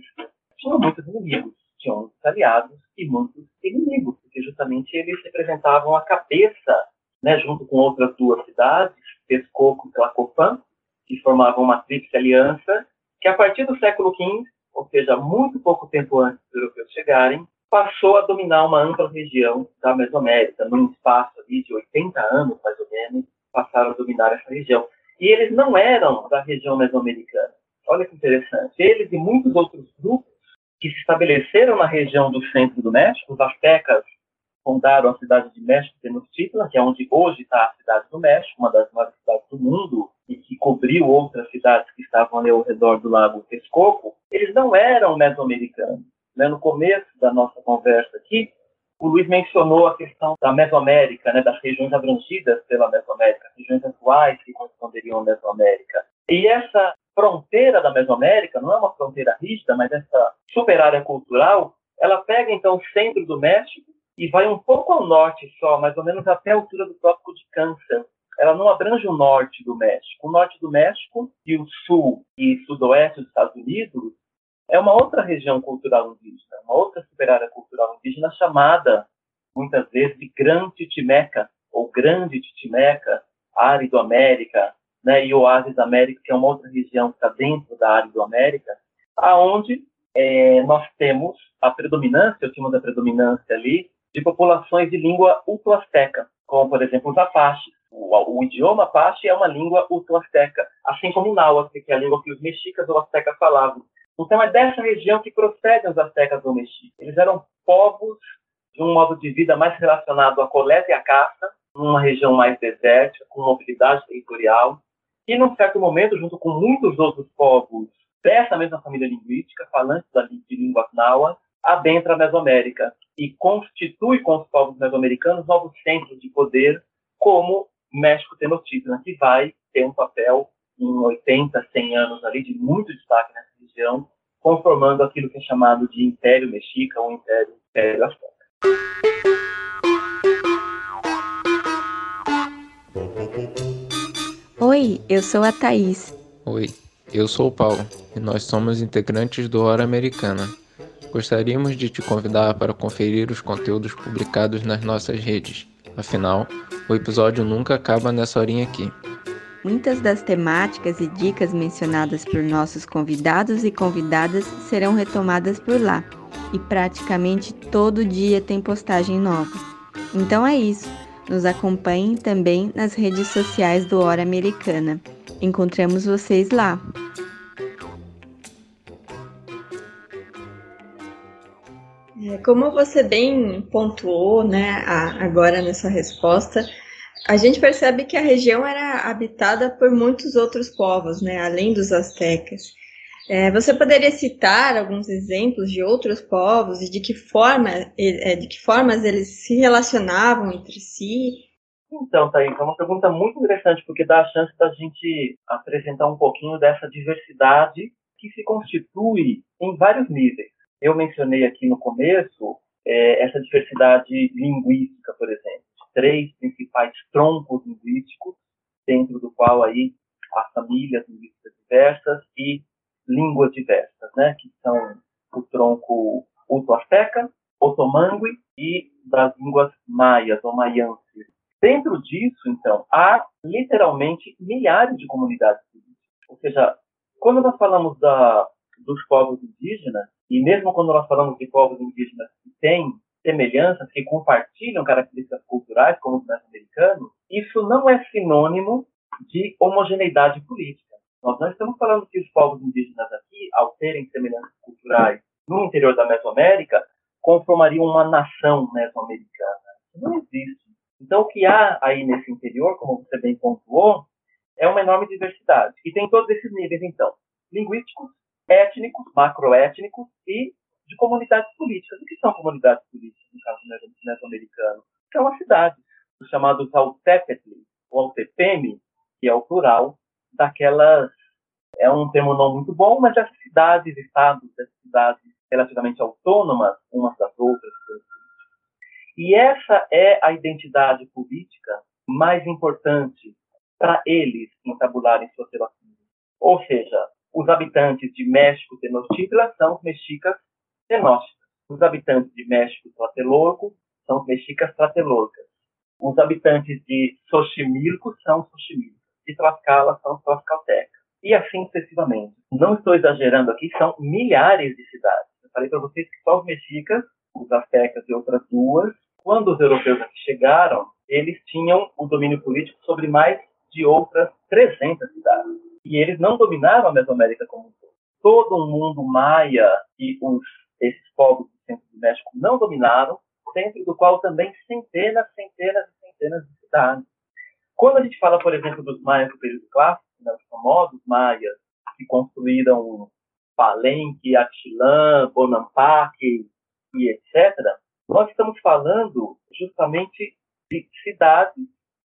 tinham muitos inimigos, tinham muitos aliados e muitos inimigos, porque justamente eles representavam a cabeça, né, junto com outras duas cidades, Texcoco e Tlacopan, que formavam uma tríplice aliança, que a partir do século XV, ou seja, muito pouco tempo antes dos europeus chegarem, passou a dominar uma ampla região da Mesoamérica, num espaço de 80 anos, mais ou passaram a dominar essa região. E eles não eram da região mesoamericana. Olha que interessante. Eles e muitos outros grupos que se estabeleceram na região do centro do México, os aztecas fundaram a cidade de México Tenochtitlan, que é onde hoje está a cidade do México, uma das maiores cidades do mundo, e que cobriu outras cidades que estavam ali ao redor do lago Texcoco, eles não eram mesoamericanos. Né? No começo da nossa conversa aqui, o Luiz mencionou a questão da Mesoamérica, né, das regiões abrangidas pela Mesoamérica, regiões atuais que corresponderiam à Mesoamérica. E essa fronteira da Mesoamérica não é uma fronteira rígida, mas essa super área cultural, ela pega então o centro do México e vai um pouco ao norte só, mais ou menos até a altura do Trópico de Câncer. Ela não abrange o norte do México. O norte do México e o sul e sudoeste dos Estados Unidos é uma outra região cultural indígena, uma outra superárea cultural indígena chamada, muitas vezes, de Gran Titimeca, ou Grande Titimeca, Árido América, né, e Oásis América, que é uma outra região que está dentro da Árido América, aonde é, nós temos a predominância, tínhamos a predominância ali, de populações de língua utoasteca, como, por exemplo, os Apaches. O, o, idioma Apache é uma língua utoasteca, assim como o Náhuatl, que é a língua que os mexicas ou astecas falavam. Então é dessa região que procedem os astecas ou mexicas. Eles eram povos de um modo de vida mais relacionado à coleta e à caça, numa região mais desértica, com mobilidade territorial, e num certo momento, junto com muitos outros povos dessa mesma família linguística, falantes de língua náhuatl, adentra a Mesoamérica e constitui com os povos mesoamericanos novos centros de poder, como México Tenochtitlan, que vai ter um papel em 80, 100 anos ali de muito destaque nessa região, conformando aquilo que é chamado de Império Mexica ou Império, Império Azteca. Oi, eu sou a Thaís. Oi, eu sou o Paulo e nós somos integrantes do Hora Americana. Gostaríamos de te convidar para conferir os conteúdos publicados nas nossas redes. Afinal, o episódio nunca acaba nessa horinha aqui. Muitas das temáticas e dicas mencionadas por nossos convidados e convidadas serão retomadas por lá, e praticamente todo dia tem postagem nova. Então é isso. Nos acompanhem também nas redes sociais do Hora Americana. Encontramos vocês lá. É, como você bem pontuou, né, agora nessa resposta, a gente percebe que a região era habitada por muitos outros povos, né, além dos astecas. É, você poderia citar alguns exemplos de outros povos e de que forma, é, de que formas eles se relacionavam entre si? Então, Thaís, é uma pergunta muito interessante porque dá a chance da gente apresentar um pouquinho dessa diversidade que se constitui em vários níveis. Eu mencionei aqui no começo é, essa diversidade linguística, por exemplo três principais troncos linguísticos, dentro do qual aí há famílias linguísticas diversas e línguas diversas, né, que são o tronco uto-azteca, otomangui e das línguas maias ou maiances. Dentro disso, então, há literalmente milhares de comunidades políticas. Ou seja, quando nós falamos da, dos povos indígenas, e mesmo quando nós falamos de povos indígenas que têm semelhanças, que compartilham características culturais, como os americanos, isso não é sinônimo de homogeneidade política. Nós não estamos falando que os povos indígenas aqui, ao terem semelhanças culturais no interior da Mesoamérica, conformariam uma nação mesoamericana. Isso não existe. Então, o que há aí nesse interior, como você bem pontuou, é uma enorme diversidade. E tem todos esses níveis, então, linguísticos, étnicos, macroétnicos e de comunidades políticas. O que são comunidades políticas, no caso mesoamericano? São as cidades, os chamados Altepetl, ou Altepeme, que é o plural, daquelas. É um termo não muito bom, mas essas cidades, estados, essas cidades relativamente autônomas umas das outras, E essa é a identidade política mais importante para eles entabularem suas relações. Ou seja, os habitantes de México Tenochtitlan são mexicas tenósticas. Os habitantes de México Tlatelolco são os mexicas tlatelolcas. Os habitantes de Xochimilco são os xochimilcos. De Tlaxcala são tlaxcaltecas. E assim sucessivamente. Não estou exagerando aqui, são milhares de cidades. Eu falei para vocês que só os mexicas, os aztecas e outras duas, quando os europeus aqui chegaram, eles tinham o domínio político sobre mais de outras 300 cidades. E eles não dominavam a Mesoamérica como um todo. Todo o mundo maia e os, esses povos do centro do México não dominaram, dentro do qual também centenas, centenas e centenas de cidades. Quando a gente fala, por exemplo, dos maias do período clássico, né, os famosos maias que construíram Palenque, Atilã, Bonampak e etc., nós estamos falando justamente de cidades,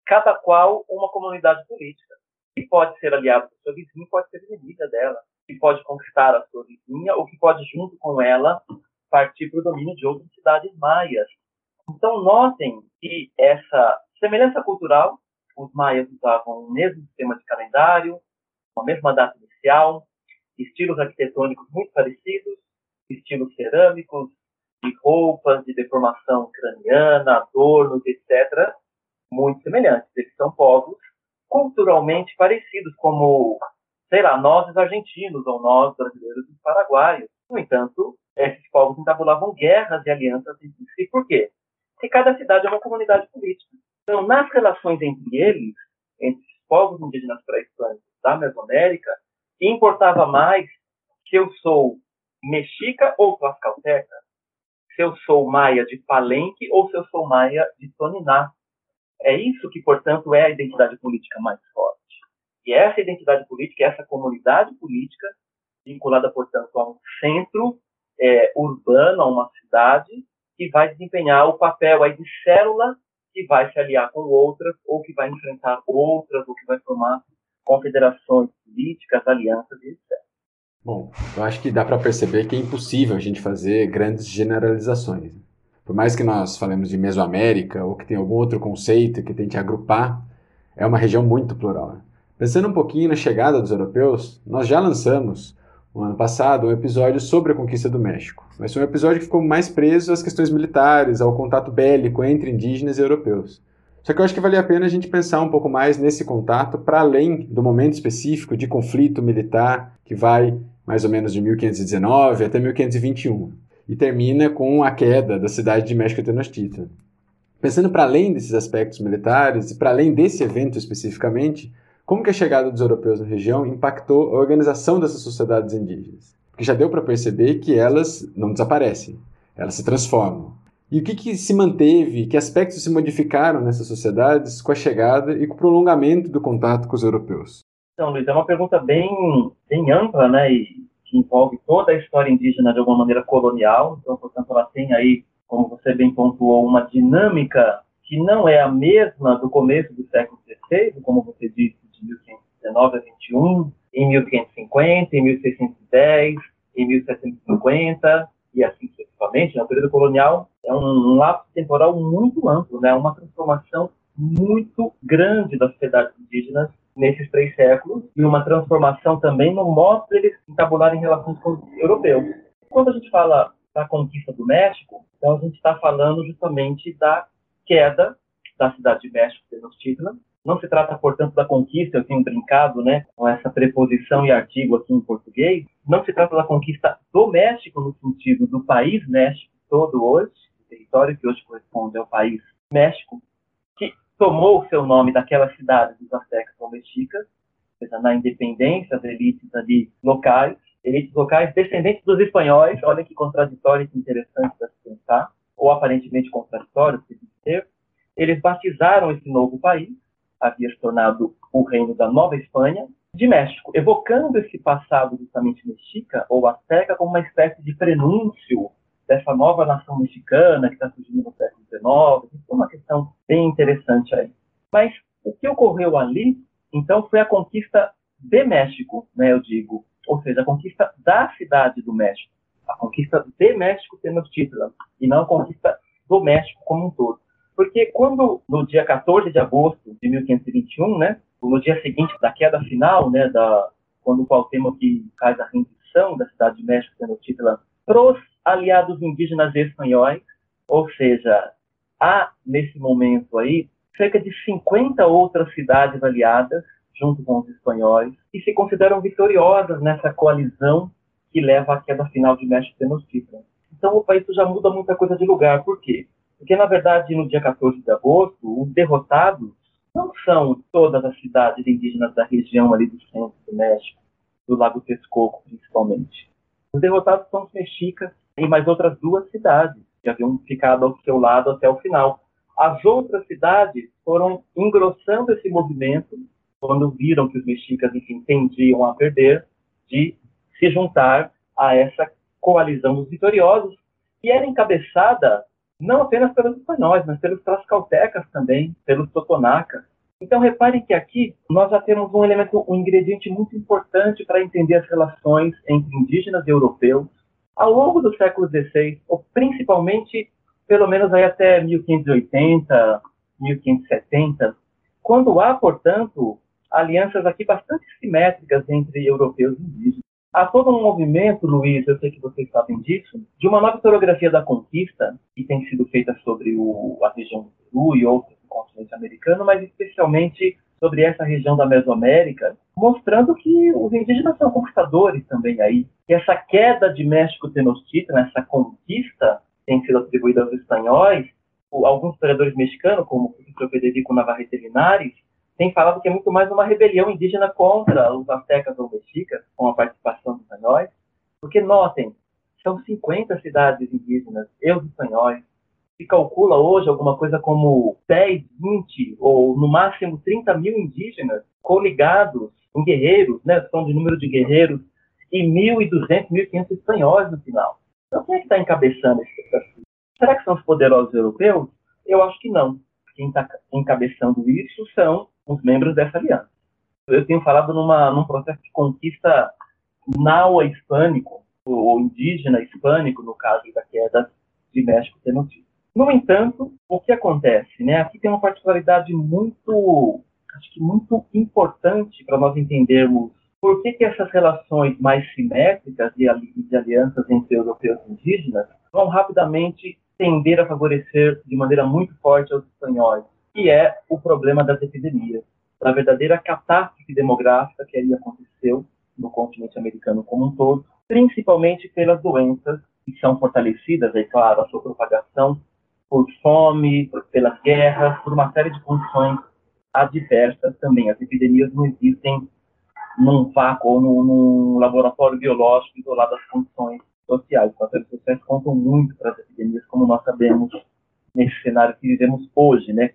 cada qual uma comunidade política, que pode ser aliada com sua vizinha, pode ser inimiga dela, que pode conquistar a sua vizinha ou que pode, junto com ela, partir para o domínio de outras cidades maias. Então, notem que essa semelhança cultural, os maias usavam o mesmo sistema de calendário, a mesma data inicial, estilos arquitetônicos muito parecidos, estilos cerâmicos, de roupas, de deformação craniana, adornos, etc., muito semelhantes. Eles são povos culturalmente parecidos, como, sei lá, nós os argentinos ou nós brasileiros e paraguaios. No entanto, esses povos entabulavam guerras e alianças entre si. Por quê? Porque cada cidade é uma comunidade política. Então, nas relações entre eles, entre os povos indígenas pré-hispânicos da Mesoamérica, importava mais se eu sou mexica ou tlaxcalteca, se eu sou maia de Palenque ou se eu sou maia de Toniná. É isso que, portanto, é a identidade política mais forte. E essa identidade política, essa comunidade política, vinculada, portanto, a um centro é, urbano, a uma cidade, que vai desempenhar o papel aí de célula que vai se aliar com outras, ou que vai enfrentar outras, ou que vai formar confederações políticas, alianças, etc. Bom, eu acho que dá para perceber que é impossível a gente fazer grandes generalizações. Por mais que nós falemos de Mesoamérica ou que tem algum outro conceito que tente agrupar, é uma região muito plural. Pensando um pouquinho na chegada dos europeus, nós já lançamos no ano passado um episódio sobre a conquista do México. Mas foi um episódio que ficou mais preso às questões militares, ao contato bélico entre indígenas e europeus. Só que eu acho que valia a pena a gente pensar um pouco mais nesse contato para além do momento específico de conflito militar que vai mais ou menos de 1519 até 1521 e termina com a queda da cidade de México Tenochtitlan. Pensando para além desses aspectos militares e para além desse evento especificamente, como que a chegada dos europeus na região impactou a organização dessas sociedades indígenas? Porque já deu para perceber que elas não desaparecem, elas se transformam. E o que, que se manteve, que aspectos se modificaram nessas sociedades com a chegada e com o prolongamento do contato com os europeus? Então, Luiz, é uma pergunta bem, bem ampla, né, e que envolve toda a história indígena de alguma maneira colonial. Então, portanto, ela tem aí, como você bem pontuou, uma dinâmica que não é a mesma do começo do século XVI, como você disse, de 1519 a 21, em 1550, em 1610, em 1750 e assim sucessivamente. No período colonial é um, lapso temporal muito amplo, né? uma transformação muito grande das sociedades indígenas nesses três séculos e uma transformação também no modo deles entabularem relações com os europeus. Quando a gente fala da conquista do México, então a gente está falando justamente da queda da cidade de México, Tenochtitlan. Não se trata, portanto, da conquista, eu tenho brincado né, com essa preposição e artigo aqui em português, não se trata da conquista do México no sentido do país México todo hoje, o território que hoje corresponde ao país México, tomou o seu nome daquela cidade dos aztecas ou mexicas, seja, na independência das elites ali locais, elites locais descendentes dos espanhóis, olha que contraditório e interessante para se pensar, ou aparentemente contraditório, se dizer, eles batizaram esse novo país, havia se tornado o reino da Nova Espanha, de México, evocando esse passado justamente mexica ou azteca como uma espécie de prenúncio dessa nova nação mexicana que está surgindo no século XIX. É uma questão bem interessante aí. Mas o que ocorreu ali, então, foi a conquista de México, né, eu digo, ou seja, a conquista da cidade do México, a conquista de México Tenochtitlan, e não a conquista do México como um todo. Porque quando, no dia 14 de agosto de 1521, né, no dia seguinte da queda final, né, da, quando o Cuauhtémoc faz a rendição da cidade de México, Tenochtitlan, para os aliados indígenas espanhóis, ou seja, há nesse momento aí cerca de 50 outras cidades aliadas junto com os espanhóis que se consideram vitoriosas nessa coalizão que leva à queda final de México Tenochtitlan. Então o país já muda muita coisa de lugar. Por quê? Porque, na verdade, no dia 14 de agosto, os derrotados não são todas as cidades indígenas da região ali do centro do México, do Lago Texcoco, principalmente. Os derrotados são os mexicas e mais outras duas cidades que haviam ficado ao seu lado até o final. As outras cidades foram engrossando esse movimento quando viram que os mexicas, enfim, tendiam a perder, de se juntar a essa coalizão dos vitoriosos, que era encabeçada não apenas pelos espanhóis, mas pelos trascaltecas também, pelos totonacas. Então, reparem que aqui nós já temos um elemento, um ingrediente muito importante para entender as relações entre indígenas e europeus ao longo do século XVI, ou principalmente, pelo menos aí até 1580, 1570, quando há, portanto, alianças aqui bastante simétricas entre europeus e indígenas. Há todo um movimento, Luiz, eu sei que vocês sabem disso, de uma nova historiografia da conquista, que tem sido feita sobre o, a região do Peru e outros do continente americano, mas especialmente sobre essa região da Mesoamérica, mostrando que os indígenas são conquistadores também aí. Que essa queda de México Tenochtitlan, essa conquista, tem sido atribuída aos espanhóis, alguns historiadores mexicanos, como o professor Federico Navarrete Linares, tem falado que é muito mais uma rebelião indígena contra os aztecas ou mexicas, com a participação dos espanhóis, porque notem, são 50 cidades indígenas e os espanhóis. Se calcula hoje alguma coisa como 10, 20 ou no máximo 30 mil indígenas coligados em guerreiros, né? São de número de guerreiros e 1.200, 1.500 espanhóis no final. Então quem é que está encabeçando esse processo? Será que são os poderosos europeus? Eu acho que não. Quem está encabeçando isso são os membros dessa aliança. Eu tenho falado numa, num processo de conquista naua hispânico, ou indígena hispânico, no caso da queda de México Tenochtitlan. No entanto, o que acontece? Né? Aqui tem uma particularidade muito, acho que muito importante para nós entendermos por que, que essas relações mais simétricas de, de alianças entre europeus e indígenas vão rapidamente tender a favorecer de maneira muito forte aos espanhóis que é o problema das epidemias, da verdadeira catástrofe demográfica que ali aconteceu no continente americano como um todo, principalmente pelas doenças que são fortalecidas, é claro, a sua propagação por fome, pelas guerras, por uma série de condições adversas também. As epidemias não existem num vácuo ou num, num laboratório biológico isolado das condições sociais. Os fatores sociais contam muito para as epidemias, como nós sabemos nesse cenário que vivemos hoje, né?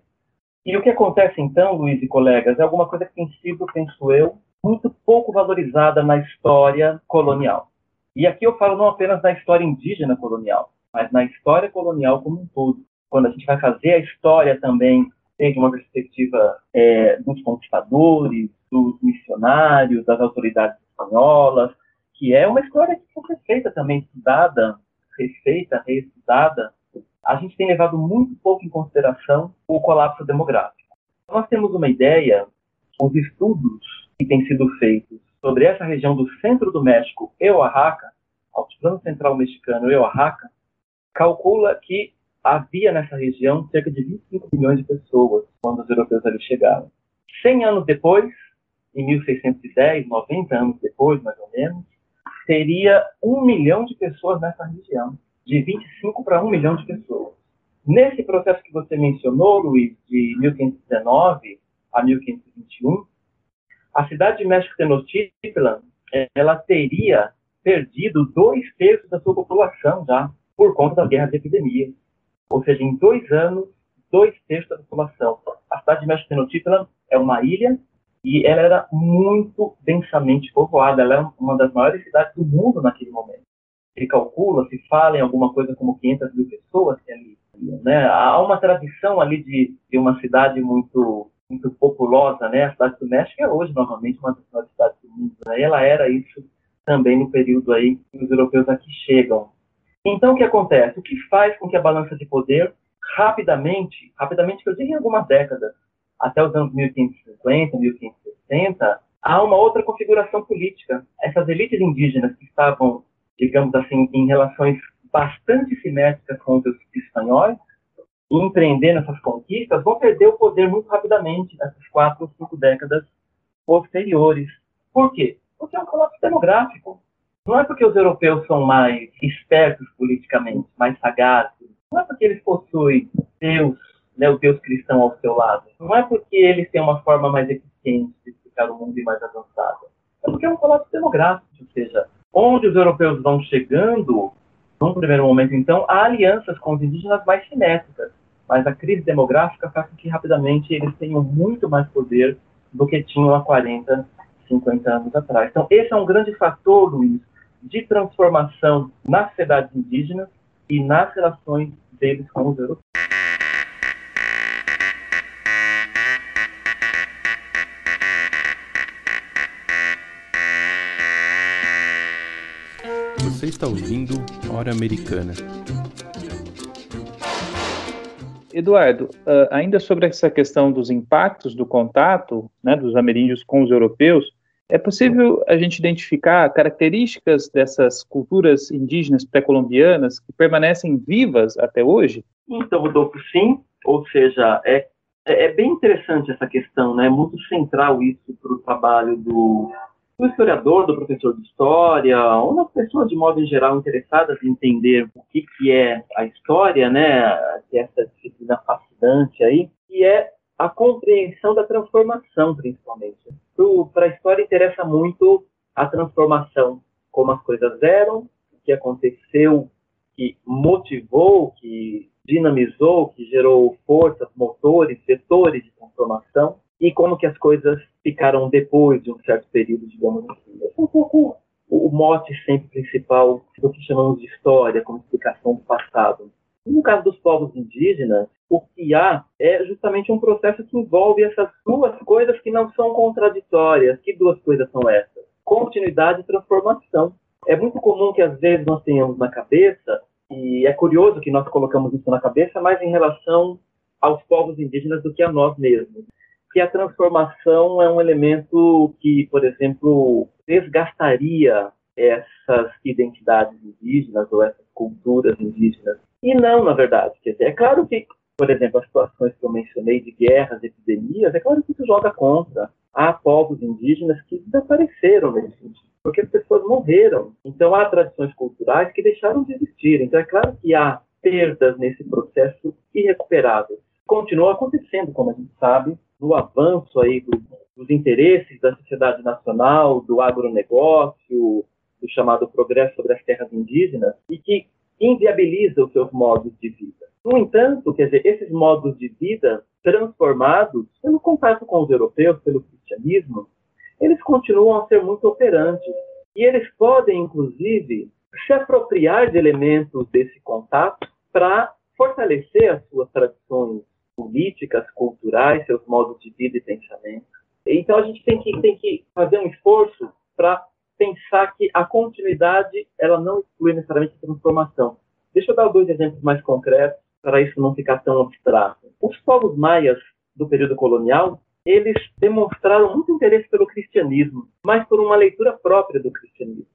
E o que acontece então, Luiz e colegas, é alguma coisa que tem sido, penso eu, muito pouco valorizada na história colonial. E aqui eu falo não apenas da história indígena colonial, mas na história colonial como um todo. Quando a gente vai fazer a história também desde uma perspectiva é, dos conquistadores, dos missionários, das autoridades espanholas, que é uma história que foi feita também, estudada, refeita, reestudada a gente tem levado muito pouco em consideração o colapso demográfico. Nós temos uma ideia, os estudos que têm sido feitos sobre essa região do centro do México e Oaxaca, altiplano central mexicano e Oaxaca, calcula que havia nessa região cerca de 25 milhões de pessoas quando os europeus ali chegaram. 100 anos depois, em 1610, 90 anos depois, mais ou menos, teria um milhão de pessoas nessa região de 25 para 1 milhão de pessoas. Nesse processo que você mencionou, Luiz, de 1519 a 1521, a cidade de México Tenochtitlan, ela teria perdido dois terços da sua população já, por conta das guerras e epidemias. Ou seja, em dois anos, dois terços da população. A cidade de México Tenochtitlan é uma ilha e ela era muito densamente povoada. Ela é uma das maiores cidades do mundo naquele momento se calcula, se fala em alguma coisa como 500 mil pessoas que ali. Né? Há uma tradição ali de, de uma cidade muito muito populosa, né? A cidade do México é hoje novamente uma das maiores cidades do mundo. Né? Ela era isso também no período aí que os europeus aqui chegam. Então, o que acontece? O que faz com que a balança de poder rapidamente, rapidamente que eu digo em algumas décadas, até os anos 1550, 1560, há uma outra configuração política. Essas elites indígenas que estavam, digamos assim, em relações bastante simétricas com os espanhóis, empreendendo essas conquistas, vão perder o poder muito rapidamente nessas quatro ou cinco décadas posteriores. Por quê? Porque é um colapso demográfico. Não é porque os europeus são mais espertos politicamente, mais sagazes. Não é porque eles possuem Deus, né, o Deus cristão ao seu lado. Não é porque eles têm uma forma mais eficiente de explicar o mundo e mais avançada. É porque é um colapso demográfico. Ou seja, onde os europeus vão chegando, num primeiro momento, então, há alianças com os indígenas mais simétricas. Mas a crise demográfica faz com que rapidamente eles tenham muito mais poder do que tinham há 40, 50 anos atrás. Então, esse é um grande fator, Luiz, de transformação nas sociedades indígenas e nas relações deles com os europeus. Você está ouvindo Hora Americana. Eduardo, uh, ainda sobre essa questão dos impactos do contato né, dos ameríndios com os europeus, é possível a gente identificar características dessas culturas indígenas pré-colombianas que permanecem vivas até hoje? Então, Rodolfo, sim. Ou seja, é, é bem interessante essa questão, né? É muito central isso para o trabalho do, do historiador, do professor de história, ou das pessoas de modo geral interessadas em entender o que, que é a história, né, que é essa disciplina fascinante aí, que é a compreensão da transformação, principalmente. Para a história interessa muito a transformação, como as coisas eram, o que aconteceu, que motivou, que dinamizou, que gerou forças, motores, vetores de transformação, e como que as coisas ficaram depois de um certo período, digamos assim. é um pouco o mote sempre principal do que chamamos de história, como explicação do passado. No caso dos povos indígenas, o que há é justamente um processo que envolve essas duas coisas que não são contraditórias. Que duas coisas são essas? Continuidade e transformação. É muito comum que às vezes nós tenhamos na cabeça, e é curioso que nós colocamos isso na cabeça, mais em relação aos povos indígenas do que a nós mesmos que a transformação é um elemento que, por exemplo, desgastaria essas identidades indígenas ou essas culturas indígenas. E não, na verdade. Quer dizer, é claro que, por exemplo, as situações que eu mencionei de guerras, epidemias, é claro que isso joga contra. Há povos indígenas que desapareceram nesse sentido, porque as pessoas morreram. Então, há tradições culturais que deixaram de existir. Então, é claro que há perdas nesse processo irrecuperáveis. Continua acontecendo, como a gente sabe, no avanço aí do, dos interesses da sociedade nacional, do agronegócio, do chamado progresso sobre as terras indígenas, e que inviabiliza os seus modos de vida. No entanto, quer dizer, esses modos de vida transformados pelo contato com os europeus, pelo cristianismo, eles continuam a ser muito operantes. E eles podem, inclusive, se apropriar de elementos desse contato para fortalecer as suas tradições políticas, culturais, seus modos de vida e pensamento. Então a gente tem que, tem que fazer um esforço para pensar que a continuidade ela não exclui necessariamente a transformação. Deixa eu dar dois exemplos mais concretos para isso não ficar tão abstrato. Os povos maias do período colonial, eles demonstraram muito interesse pelo cristianismo, mas por uma leitura própria do cristianismo,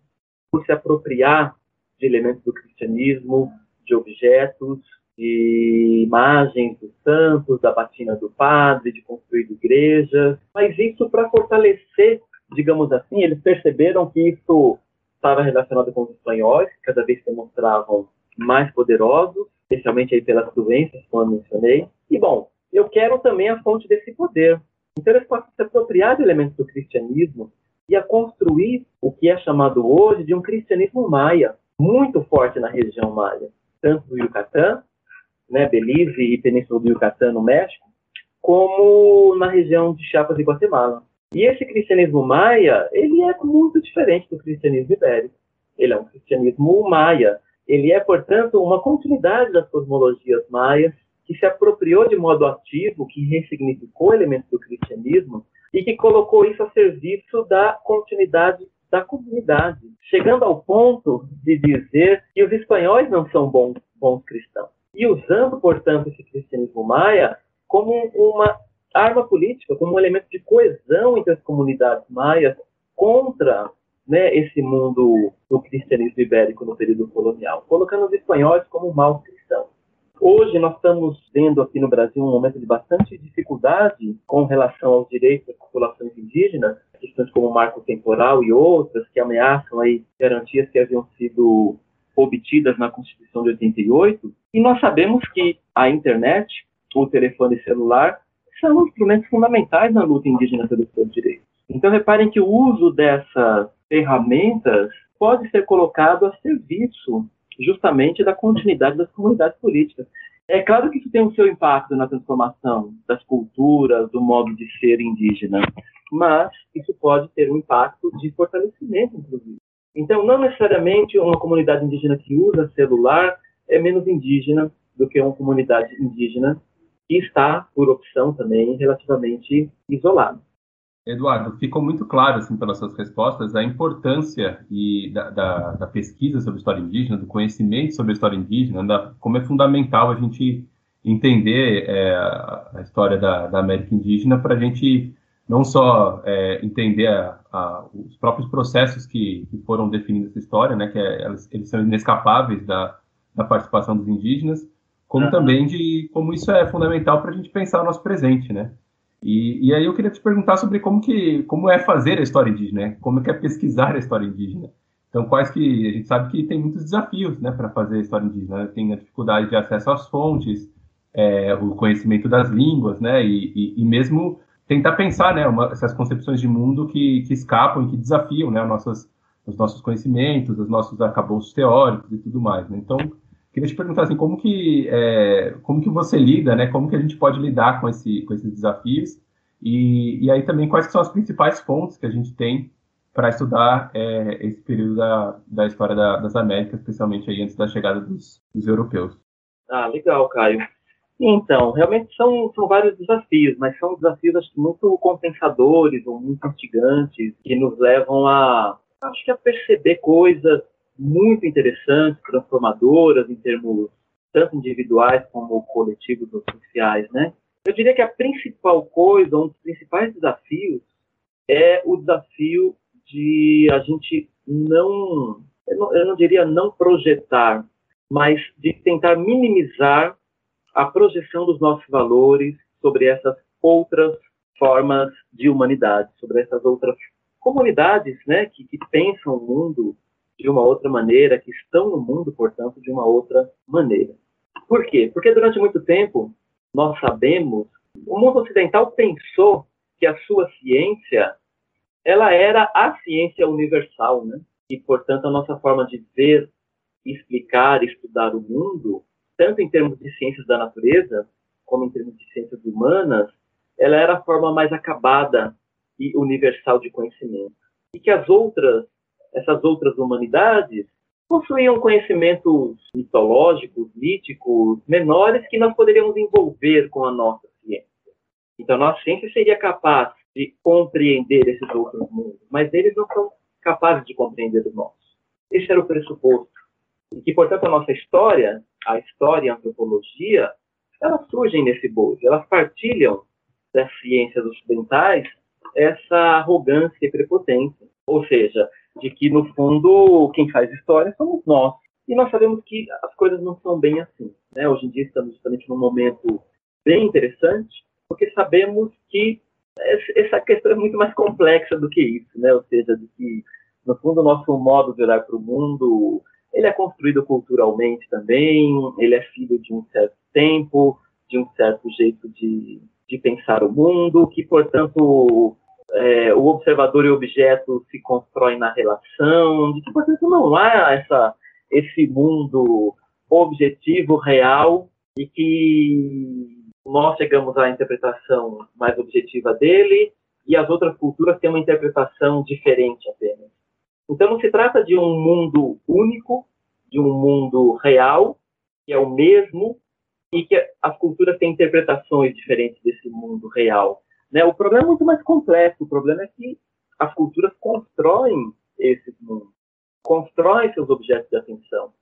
por se apropriar de elementos do cristianismo, de objetos, de imagens dos santos, da batina do padre, de construir igrejas, mas isso para fortalecer, digamos assim, eles perceberam que isso estava relacionado com os espanhóis, que cada vez se mostravam mais poderosos, especialmente aí pelas doenças, como eu mencionei. E, bom, eu quero também a fonte desse poder. Então, eles a se apropriar de elementos do cristianismo e a construir o que é chamado hoje de um cristianismo maia, muito forte na região maia, tanto do Yucatán né, Belize e Península do Yucatán, no México, como na região de Chiapas e Guatemala. E esse cristianismo maia, ele é muito diferente do cristianismo ibérico. Ele é um cristianismo maia. Ele é, portanto, uma continuidade das cosmologias maias que se apropriou de modo ativo, que ressignificou elementos do cristianismo e que colocou isso a serviço da continuidade da comunidade, chegando ao ponto de dizer que os espanhóis não são bons, bons cristãos e usando, portanto, esse cristianismo maia como uma arma política, como um elemento de coesão entre as comunidades maias contra né, esse mundo do cristianismo ibérico no período colonial, colocando os espanhóis como maus cristãos. Hoje nós estamos vendo aqui no Brasil um momento de bastante dificuldade com relação aos direitos das populações indígenas, questões como o marco temporal e outras que ameaçam aí garantias que haviam sido obtidas na Constituição de 88. E nós sabemos que a internet, o telefone celular, são instrumentos fundamentais na luta indígena pelos seus direitos. Então, reparem que o uso dessas ferramentas pode ser colocado a serviço justamente da continuidade das comunidades políticas. É claro que isso tem o seu impacto na transformação das culturas, do modo de ser indígena, mas isso pode ter um impacto de fortalecimento, inclusive. Então, não necessariamente uma comunidade indígena que usa celular é menos indígena do que uma comunidade indígena que está, por opção também, relativamente isolada. Eduardo, ficou muito claro, assim, pelas suas respostas, a importância e da, da, da, pesquisa sobre história indígena, do conhecimento sobre história indígena, da, como é fundamental a gente entender é, a história da, da, América Indígena para a gente não só é, entender a, a, os próprios processos que, que, foram definindo essa história, né, que é, eles, eles, são inescapáveis da, da participação dos indígenas, como uhum. também de como isso é fundamental para a gente pensar o nosso presente, né? E, e, aí eu queria te perguntar sobre como que como é fazer a história indígena, né? como é é pesquisar a história indígena. Então, quais que a gente sabe que tem muitos desafios, né, para fazer a história indígena. Né? Tem a dificuldade de acesso às fontes, é, o conhecimento das línguas, né, e, e, e mesmo tentar pensar, né, uma, essas concepções de mundo que, que escapam e que desafiam, né, nossas, os nossos conhecimentos, os nossos arcabouços teóricos e tudo mais. Né? Então, queria te perguntar assim, como que é, como que você lida, né? Como que a gente pode lidar com esse com esses desafios e, e aí também quais são as principais fontes que a gente tem para estudar é, esse período da, da história da, das Américas, especialmente aí antes da chegada dos, dos europeus. Ah, legal, Caio. Então, realmente são, são vários desafios, mas são desafios acho muito compensadores ou muito instigantes que nos levam a acho que a perceber coisas muito interessantes, transformadoras em termos tanto individuais como coletivos ou sociais, né? Eu diria que a principal coisa, um dos principais desafios é o desafio de a gente não, eu não, eu não diria não projetar, mas de tentar minimizar a projeção dos nossos valores sobre essas outras formas de humanidade, sobre essas outras comunidades, né, que, que pensam o mundo de uma outra maneira, que estão no mundo, portanto, de uma outra maneira. Por quê? Porque durante muito tempo nós sabemos, o mundo ocidental pensou que a sua ciência ela era a ciência universal, né? E portanto a nossa forma de ver, explicar, estudar o mundo, tanto em termos de ciências da natureza como em termos de ciências humanas, ela era a forma mais acabada e universal de conhecimento. E que as outras essas outras humanidades possuíam conhecimentos mitológicos, míticos, menores que nós poderíamos envolver com a nossa ciência. Então, nossa ciência seria capaz de compreender esses outros mundos, mas eles não são capazes de compreender os nossos. Esse era o pressuposto. E que, portanto, a nossa história, a história e a antropologia, elas surgem nesse bojo, elas partilham das ciências ocidentais essa arrogância e prepotência. Ou seja, de que, no fundo, quem faz história somos nós. E nós sabemos que as coisas não são bem assim. Né? Hoje em dia estamos justamente num momento bem interessante, porque sabemos que essa questão é muito mais complexa do que isso, né? Ou seja, de que, no fundo, o nosso modo de olhar para o mundo, ele é construído culturalmente também, ele é filho de um certo tempo, de um certo jeito de, de pensar o mundo, que, portanto, é, o observador e o objeto se constroem na relação, de que, portanto, não há essa, esse mundo objetivo, real, e que nós chegamos à interpretação mais objetiva dele e as outras culturas têm uma interpretação diferente apenas. Então, não se trata de um mundo único, de um mundo real, que é o mesmo, e que as culturas têm interpretações diferentes desse mundo real. Né? O problema é muito mais complexo. O problema é que as culturas constroem esses mundos, constroem seus objetos de atenção,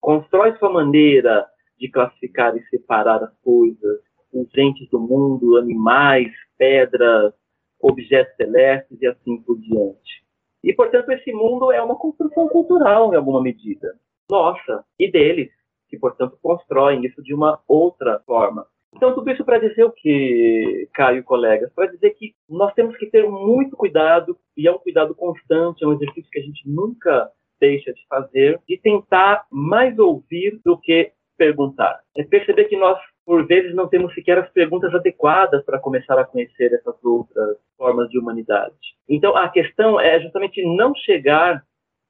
constroem sua maneira de classificar e separar as coisas, os entes do mundo, animais, pedras, objetos celestes e assim por diante. E, portanto, esse mundo é uma construção cultural, em alguma medida, nossa e deles, que, portanto, constroem isso de uma outra forma. Então, tudo isso para dizer o que, Caio e colegas? Para dizer que nós temos que ter muito cuidado, e é um cuidado constante, é um exercício que a gente nunca deixa de fazer, de tentar mais ouvir do que perguntar. É perceber que nós, por vezes, não temos sequer as perguntas adequadas para começar a conhecer essas outras formas de humanidade. Então, a questão é justamente não chegar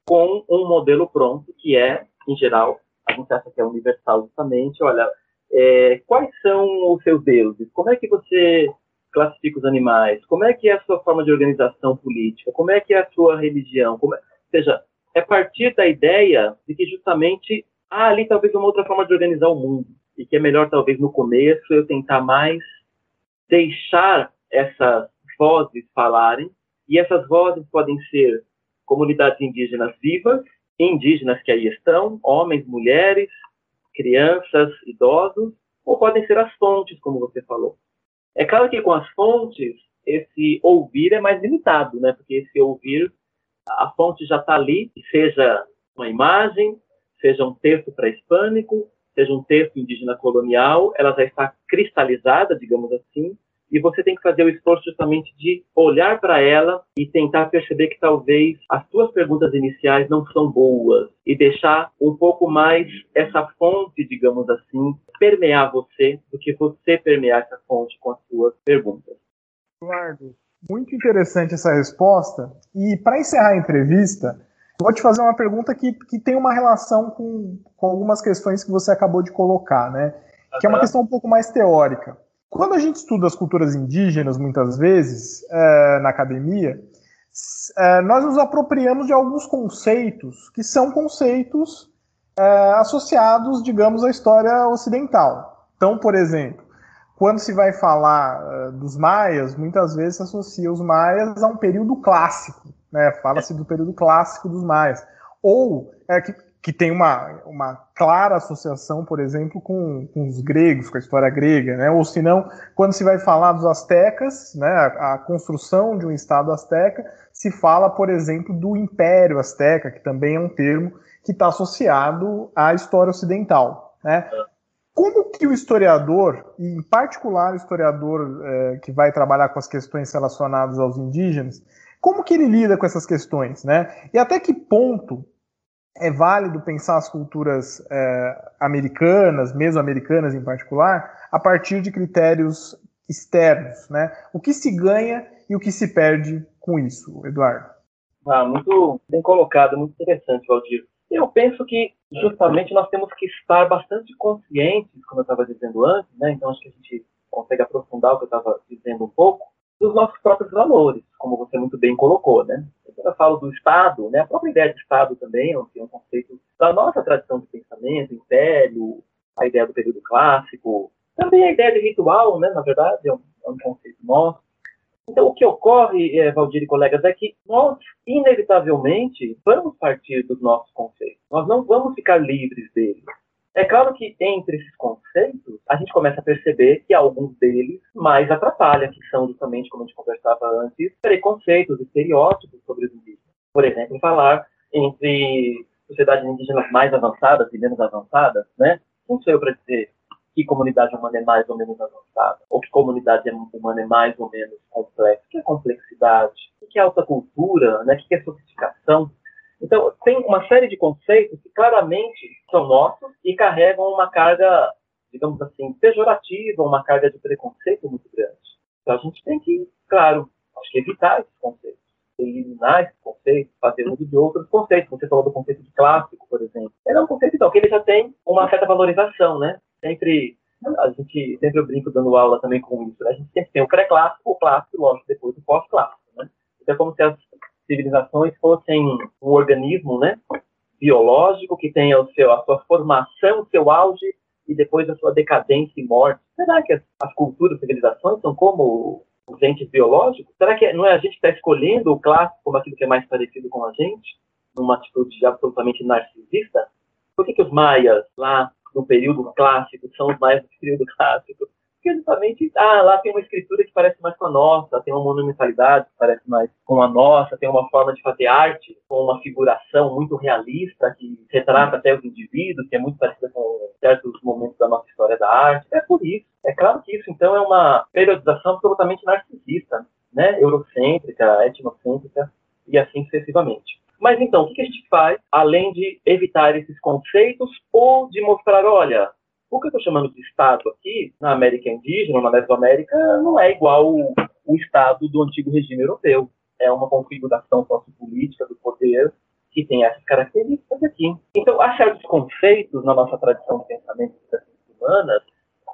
com um modelo pronto, que é, em geral, a gente acha que é universal justamente, olha, é, quais são os seus deuses? Como é que você classifica os animais? Como é que é a sua forma de organização política? Como é que é a sua religião? É... Ou seja, é partir da ideia de que justamente há ali talvez uma outra forma de organizar o mundo e que é melhor talvez no começo eu tentar mais deixar essas vozes falarem e essas vozes podem ser comunidades indígenas vivas, indígenas que aí estão, homens, mulheres, crianças, idosos, ou podem ser as fontes, como você falou. É claro que com as fontes, esse ouvir é mais limitado, né? Porque esse ouvir, a fonte já está ali, seja uma imagem, seja um texto pré-hispânico, seja um texto indígena colonial, ela já está cristalizada, digamos assim, e você tem que fazer o esforço justamente de olhar para ela e tentar perceber que talvez as suas perguntas iniciais não são boas e deixar um pouco mais essa fonte, digamos assim, permear você do que você permear essa fonte com as suas perguntas. Eduardo, muito interessante essa resposta. E para encerrar a entrevista, vou te fazer uma pergunta que, que tem uma relação com, com algumas questões que você acabou de colocar, né? Que é uma questão um pouco mais teórica. Quando a gente estuda as culturas indígenas, muitas vezes, é, na academia, é, nós nos apropriamos de alguns conceitos que são conceitos é, associados, digamos, à história ocidental. Então, por exemplo, quando se vai falar dos maias, muitas vezes se associa os maias a um período clássico, né? Fala-se do período clássico dos maias. Ou é, que que tem uma, uma clara associação, por exemplo, com, com os gregos, com a história grega, né? ou se não, quando se vai falar dos astecas, né? a, a construção de um estado asteca, se fala, por exemplo, do Império Azteca, que também é um termo que está associado à história ocidental. Né? Como que o historiador, e em particular o historiador é, que vai trabalhar com as questões relacionadas aos indígenas, como que ele lida com essas questões, né? E até que ponto é válido pensar as culturas é, americanas, mesoamericanas em particular, a partir de critérios externos, né? O que se ganha e o que se perde com isso, Eduardo? Ah, muito bem colocado, muito interessante, Valdir. Eu penso que justamente nós temos que estar bastante conscientes, como eu estava dizendo antes, né? Então acho que a gente consegue aprofundar o que eu estava dizendo um pouco, dos nossos próprios valores, como você muito bem colocou, né? Quando eu falo do Estado, né, a própria ideia de Estado também é um conceito da nossa tradição de pensamento, império, a ideia do período clássico, também a ideia de ritual, né, na verdade, é um, é um conceito nosso. Então, o que ocorre, é, Valdir e colegas, é que nós, inevitavelmente, vamos partir dos nossos conceitos. Nós não vamos ficar livres deles. É claro que entre esses conceitos, a gente começa a perceber que alguns deles mais atrapalham, que são justamente, como a gente conversava antes, preconceitos, estereótipos sobre os indígenas. Por exemplo, falar entre sociedades indígenas mais avançadas e menos avançadas, né? Não sei eu para dizer que comunidade humana é mais ou menos avançada, ou que comunidade humana é mais ou menos complexa. O que é complexidade? O que é alta cultura? Né? O que é sofisticação? Então, tem uma série de conceitos que claramente são nossos e carregam uma carga, digamos assim, pejorativa, uma carga de preconceito muito grande. Então, a gente tem que, claro, acho que evitar esses conceitos, eliminar esses conceitos, fazer uso de outros conceitos. Você falou do conceito de clássico, por exemplo. Ele é um conceito, então, que ele já tem uma certa valorização, né? Sempre a gente sempre eu brinco dando aula também com isso. Né? A gente sempre tem o pré-clássico, o clássico lógico, depois o pós-clássico. Né? Então, é como se as civilizações fossem um organismo né, biológico que tenha o seu, a sua formação, o seu auge e depois a sua decadência e morte. Será que as, as culturas, civilizações são como os entes biológicos? Será que não é a gente que está escolhendo o clássico como aquilo que é mais parecido com a gente? Numa atitude absolutamente narcisista? Por que, que os maias, lá do período clássico são os mais do período clássico? Porque justamente, ah, lá tem uma escritura que parece mais com a nossa, tem uma monumentalidade que parece mais com a nossa, tem uma forma de fazer arte com uma figuração muito realista que retrata até os indivíduos, que é muito parecida com certos momentos da nossa história da arte. É por isso. É claro que isso, então, é uma periodização absolutamente narcisista, né? eurocêntrica, etnocêntrica e assim sucessivamente. Mas então, o que a gente faz, além de evitar esses conceitos ou de mostrar, olha, o que eu estou chamando de Estado aqui, na América Indígena, na Mesoamérica, não é igual o, o Estado do antigo regime europeu. É uma configuração sociopolítica do poder que tem essas características aqui. Então, há certos conceitos na nossa tradição de pensamento das humanas,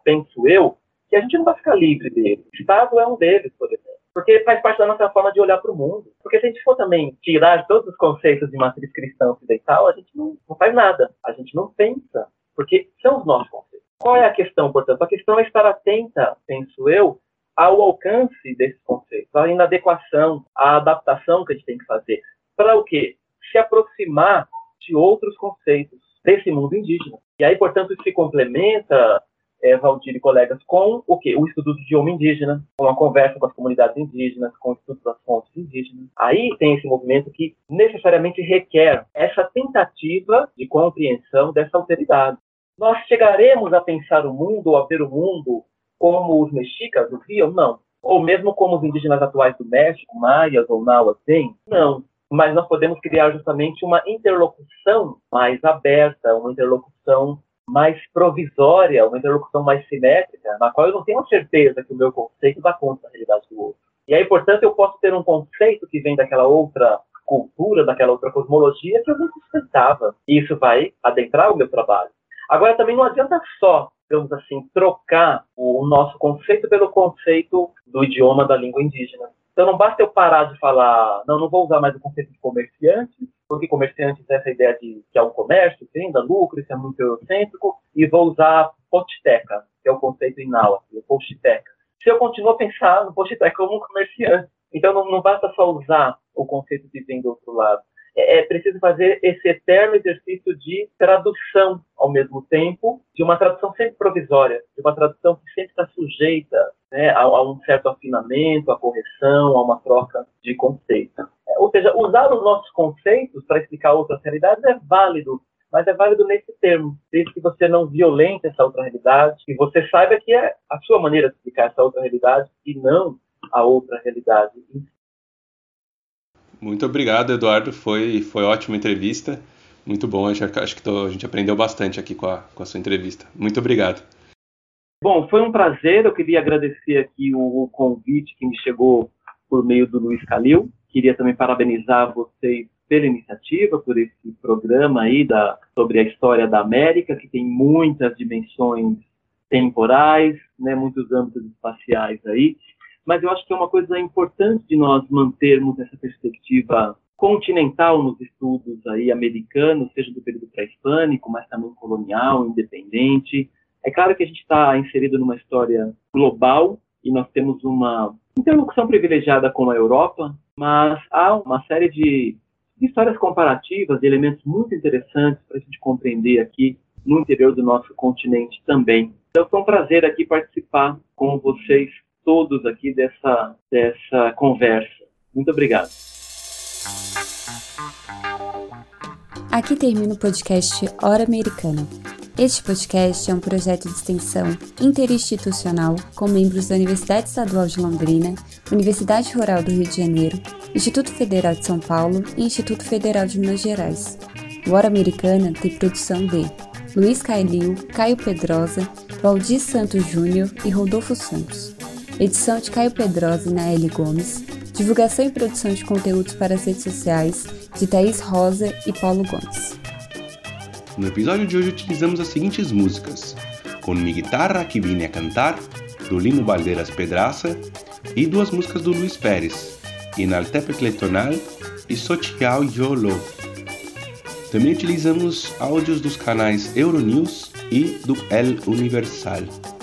penso eu, que a gente não vai ficar livre deles. O Estado é um deles, por exemplo. Porque faz parte da nossa forma de olhar para o mundo. Porque se a gente for também tirar todos os conceitos de matriz cristã ocidental, a gente não, não faz nada. A gente não pensa. Porque são os nossos. Qual é a questão, portanto? A questão é estar atenta, penso eu, ao alcance desses conceitos, à inadequação, à adaptação que a gente tem que fazer. Para o quê? Se aproximar de outros conceitos desse mundo indígena. E aí, portanto, isso se complementa é, Valdir e colegas, com o quê? O estudo do idioma indígena, com a conversa com as comunidades indígenas, com o estudo das fontes indígenas. Aí tem esse movimento que necessariamente requer essa tentativa de compreensão dessa alteridade. Nós chegaremos a pensar o mundo, ou a ver o mundo como os mexicas o viam? Não. Ou mesmo como os indígenas atuais do México, maias ou nauas, têm? Não mas nós podemos criar justamente uma interlocução mais aberta, uma interlocução mais provisória, uma interlocução mais simétrica, na qual eu não tenho certeza que o meu conceito dá conta da realidade do outro. E aí, portanto, eu posso ter um conceito que vem daquela outra cultura, daquela outra cosmologia que eu não sustentava. E isso vai adentrar o meu trabalho. Agora, também não adianta só, digamos assim, trocar o nosso conceito pelo conceito do idioma da língua indígena. Então não basta eu parar de falar, não, não vou usar mais o conceito de comerciante, porque comerciante tem essa ideia de que é um comércio, que ainda lucro, isso é muito eurocêntrico, e vou usar posteca, que é o conceito em Naua, o posteca. Se eu continuo a pensar no posteca como um comerciante, então não, não basta só usar o conceito que vem do outro lado é, é preciso fazer esse eterno exercício de tradução ao mesmo tempo, de uma tradução sempre provisória, de uma tradução que sempre está sujeita né, a, a, um certo afinamento, a correção, a uma troca de conceitos. É, ou seja, usar os nossos conceitos para explicar outras realidades é válido, mas é válido nesse termo, desde que você não violente essa outra realidade, e você saiba que é a sua maneira de explicar essa outra realidade e não a outra realidade muito obrigado, Eduardo. Foi, foi ótima entrevista. Muito bom. Acho, acho que tô, a gente aprendeu bastante aqui com a, com a sua entrevista. Muito obrigado. Bom, foi um prazer. Eu queria agradecer aqui o, o convite que me chegou por meio do Luiz Calil. Queria também parabenizar vocês pela iniciativa, por esse programa aí da, sobre a história da América, que tem muitas dimensões temporais, né, muitos âmbitos espaciais aí mas eu acho que é uma coisa importante de nós mantermos essa perspectiva continental nos estudos aí americanos, seja do período pré-hispânico, mas também colonial, independente. É claro que a gente está inserido numa história global e nós temos uma interlocução privilegiada com a Europa, mas há uma série de, histórias comparativas, de elementos muito interessantes para a gente compreender aqui no interior do nosso continente também. Então foi um prazer aqui participar com vocês todos aqui dessa, dessa conversa. Muito obrigado. Aqui termina o podcast Hora Americana. Este podcast é um projeto de extensão interinstitucional com membros da Universidade Estadual de Londrina, Universidade Rural do Rio de Janeiro, Instituto Federal de São Paulo e Instituto Federal de Minas Gerais. O Hora Americana tem produção de Luiz Cailil, Caio Pedrosa, Valdir Santos Júnior e Rodolfo Santos. Edição de Caio Pedrosa e Naeli Gomes. Divulgação e produção de conteúdos para as redes sociais de Thaís Rosa e Paulo Gomes. No episódio de hoje utilizamos as seguintes músicas: Com Mi Guitarra que Vine a Cantar, do Lino Baldeiras Pedraça, e duas músicas do Luiz Pérez, Inaltepetl Tonal e Sochiao Yolo. Também utilizamos áudios dos canais Euronews e do El Universal.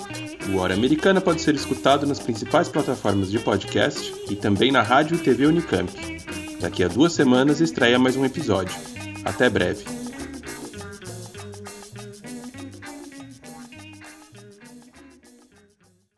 O Hora Americana pode ser escutado nas principais plataformas de podcast e também na rádio e TV Unicamp. Daqui a duas semanas estreia mais um episódio. Até breve.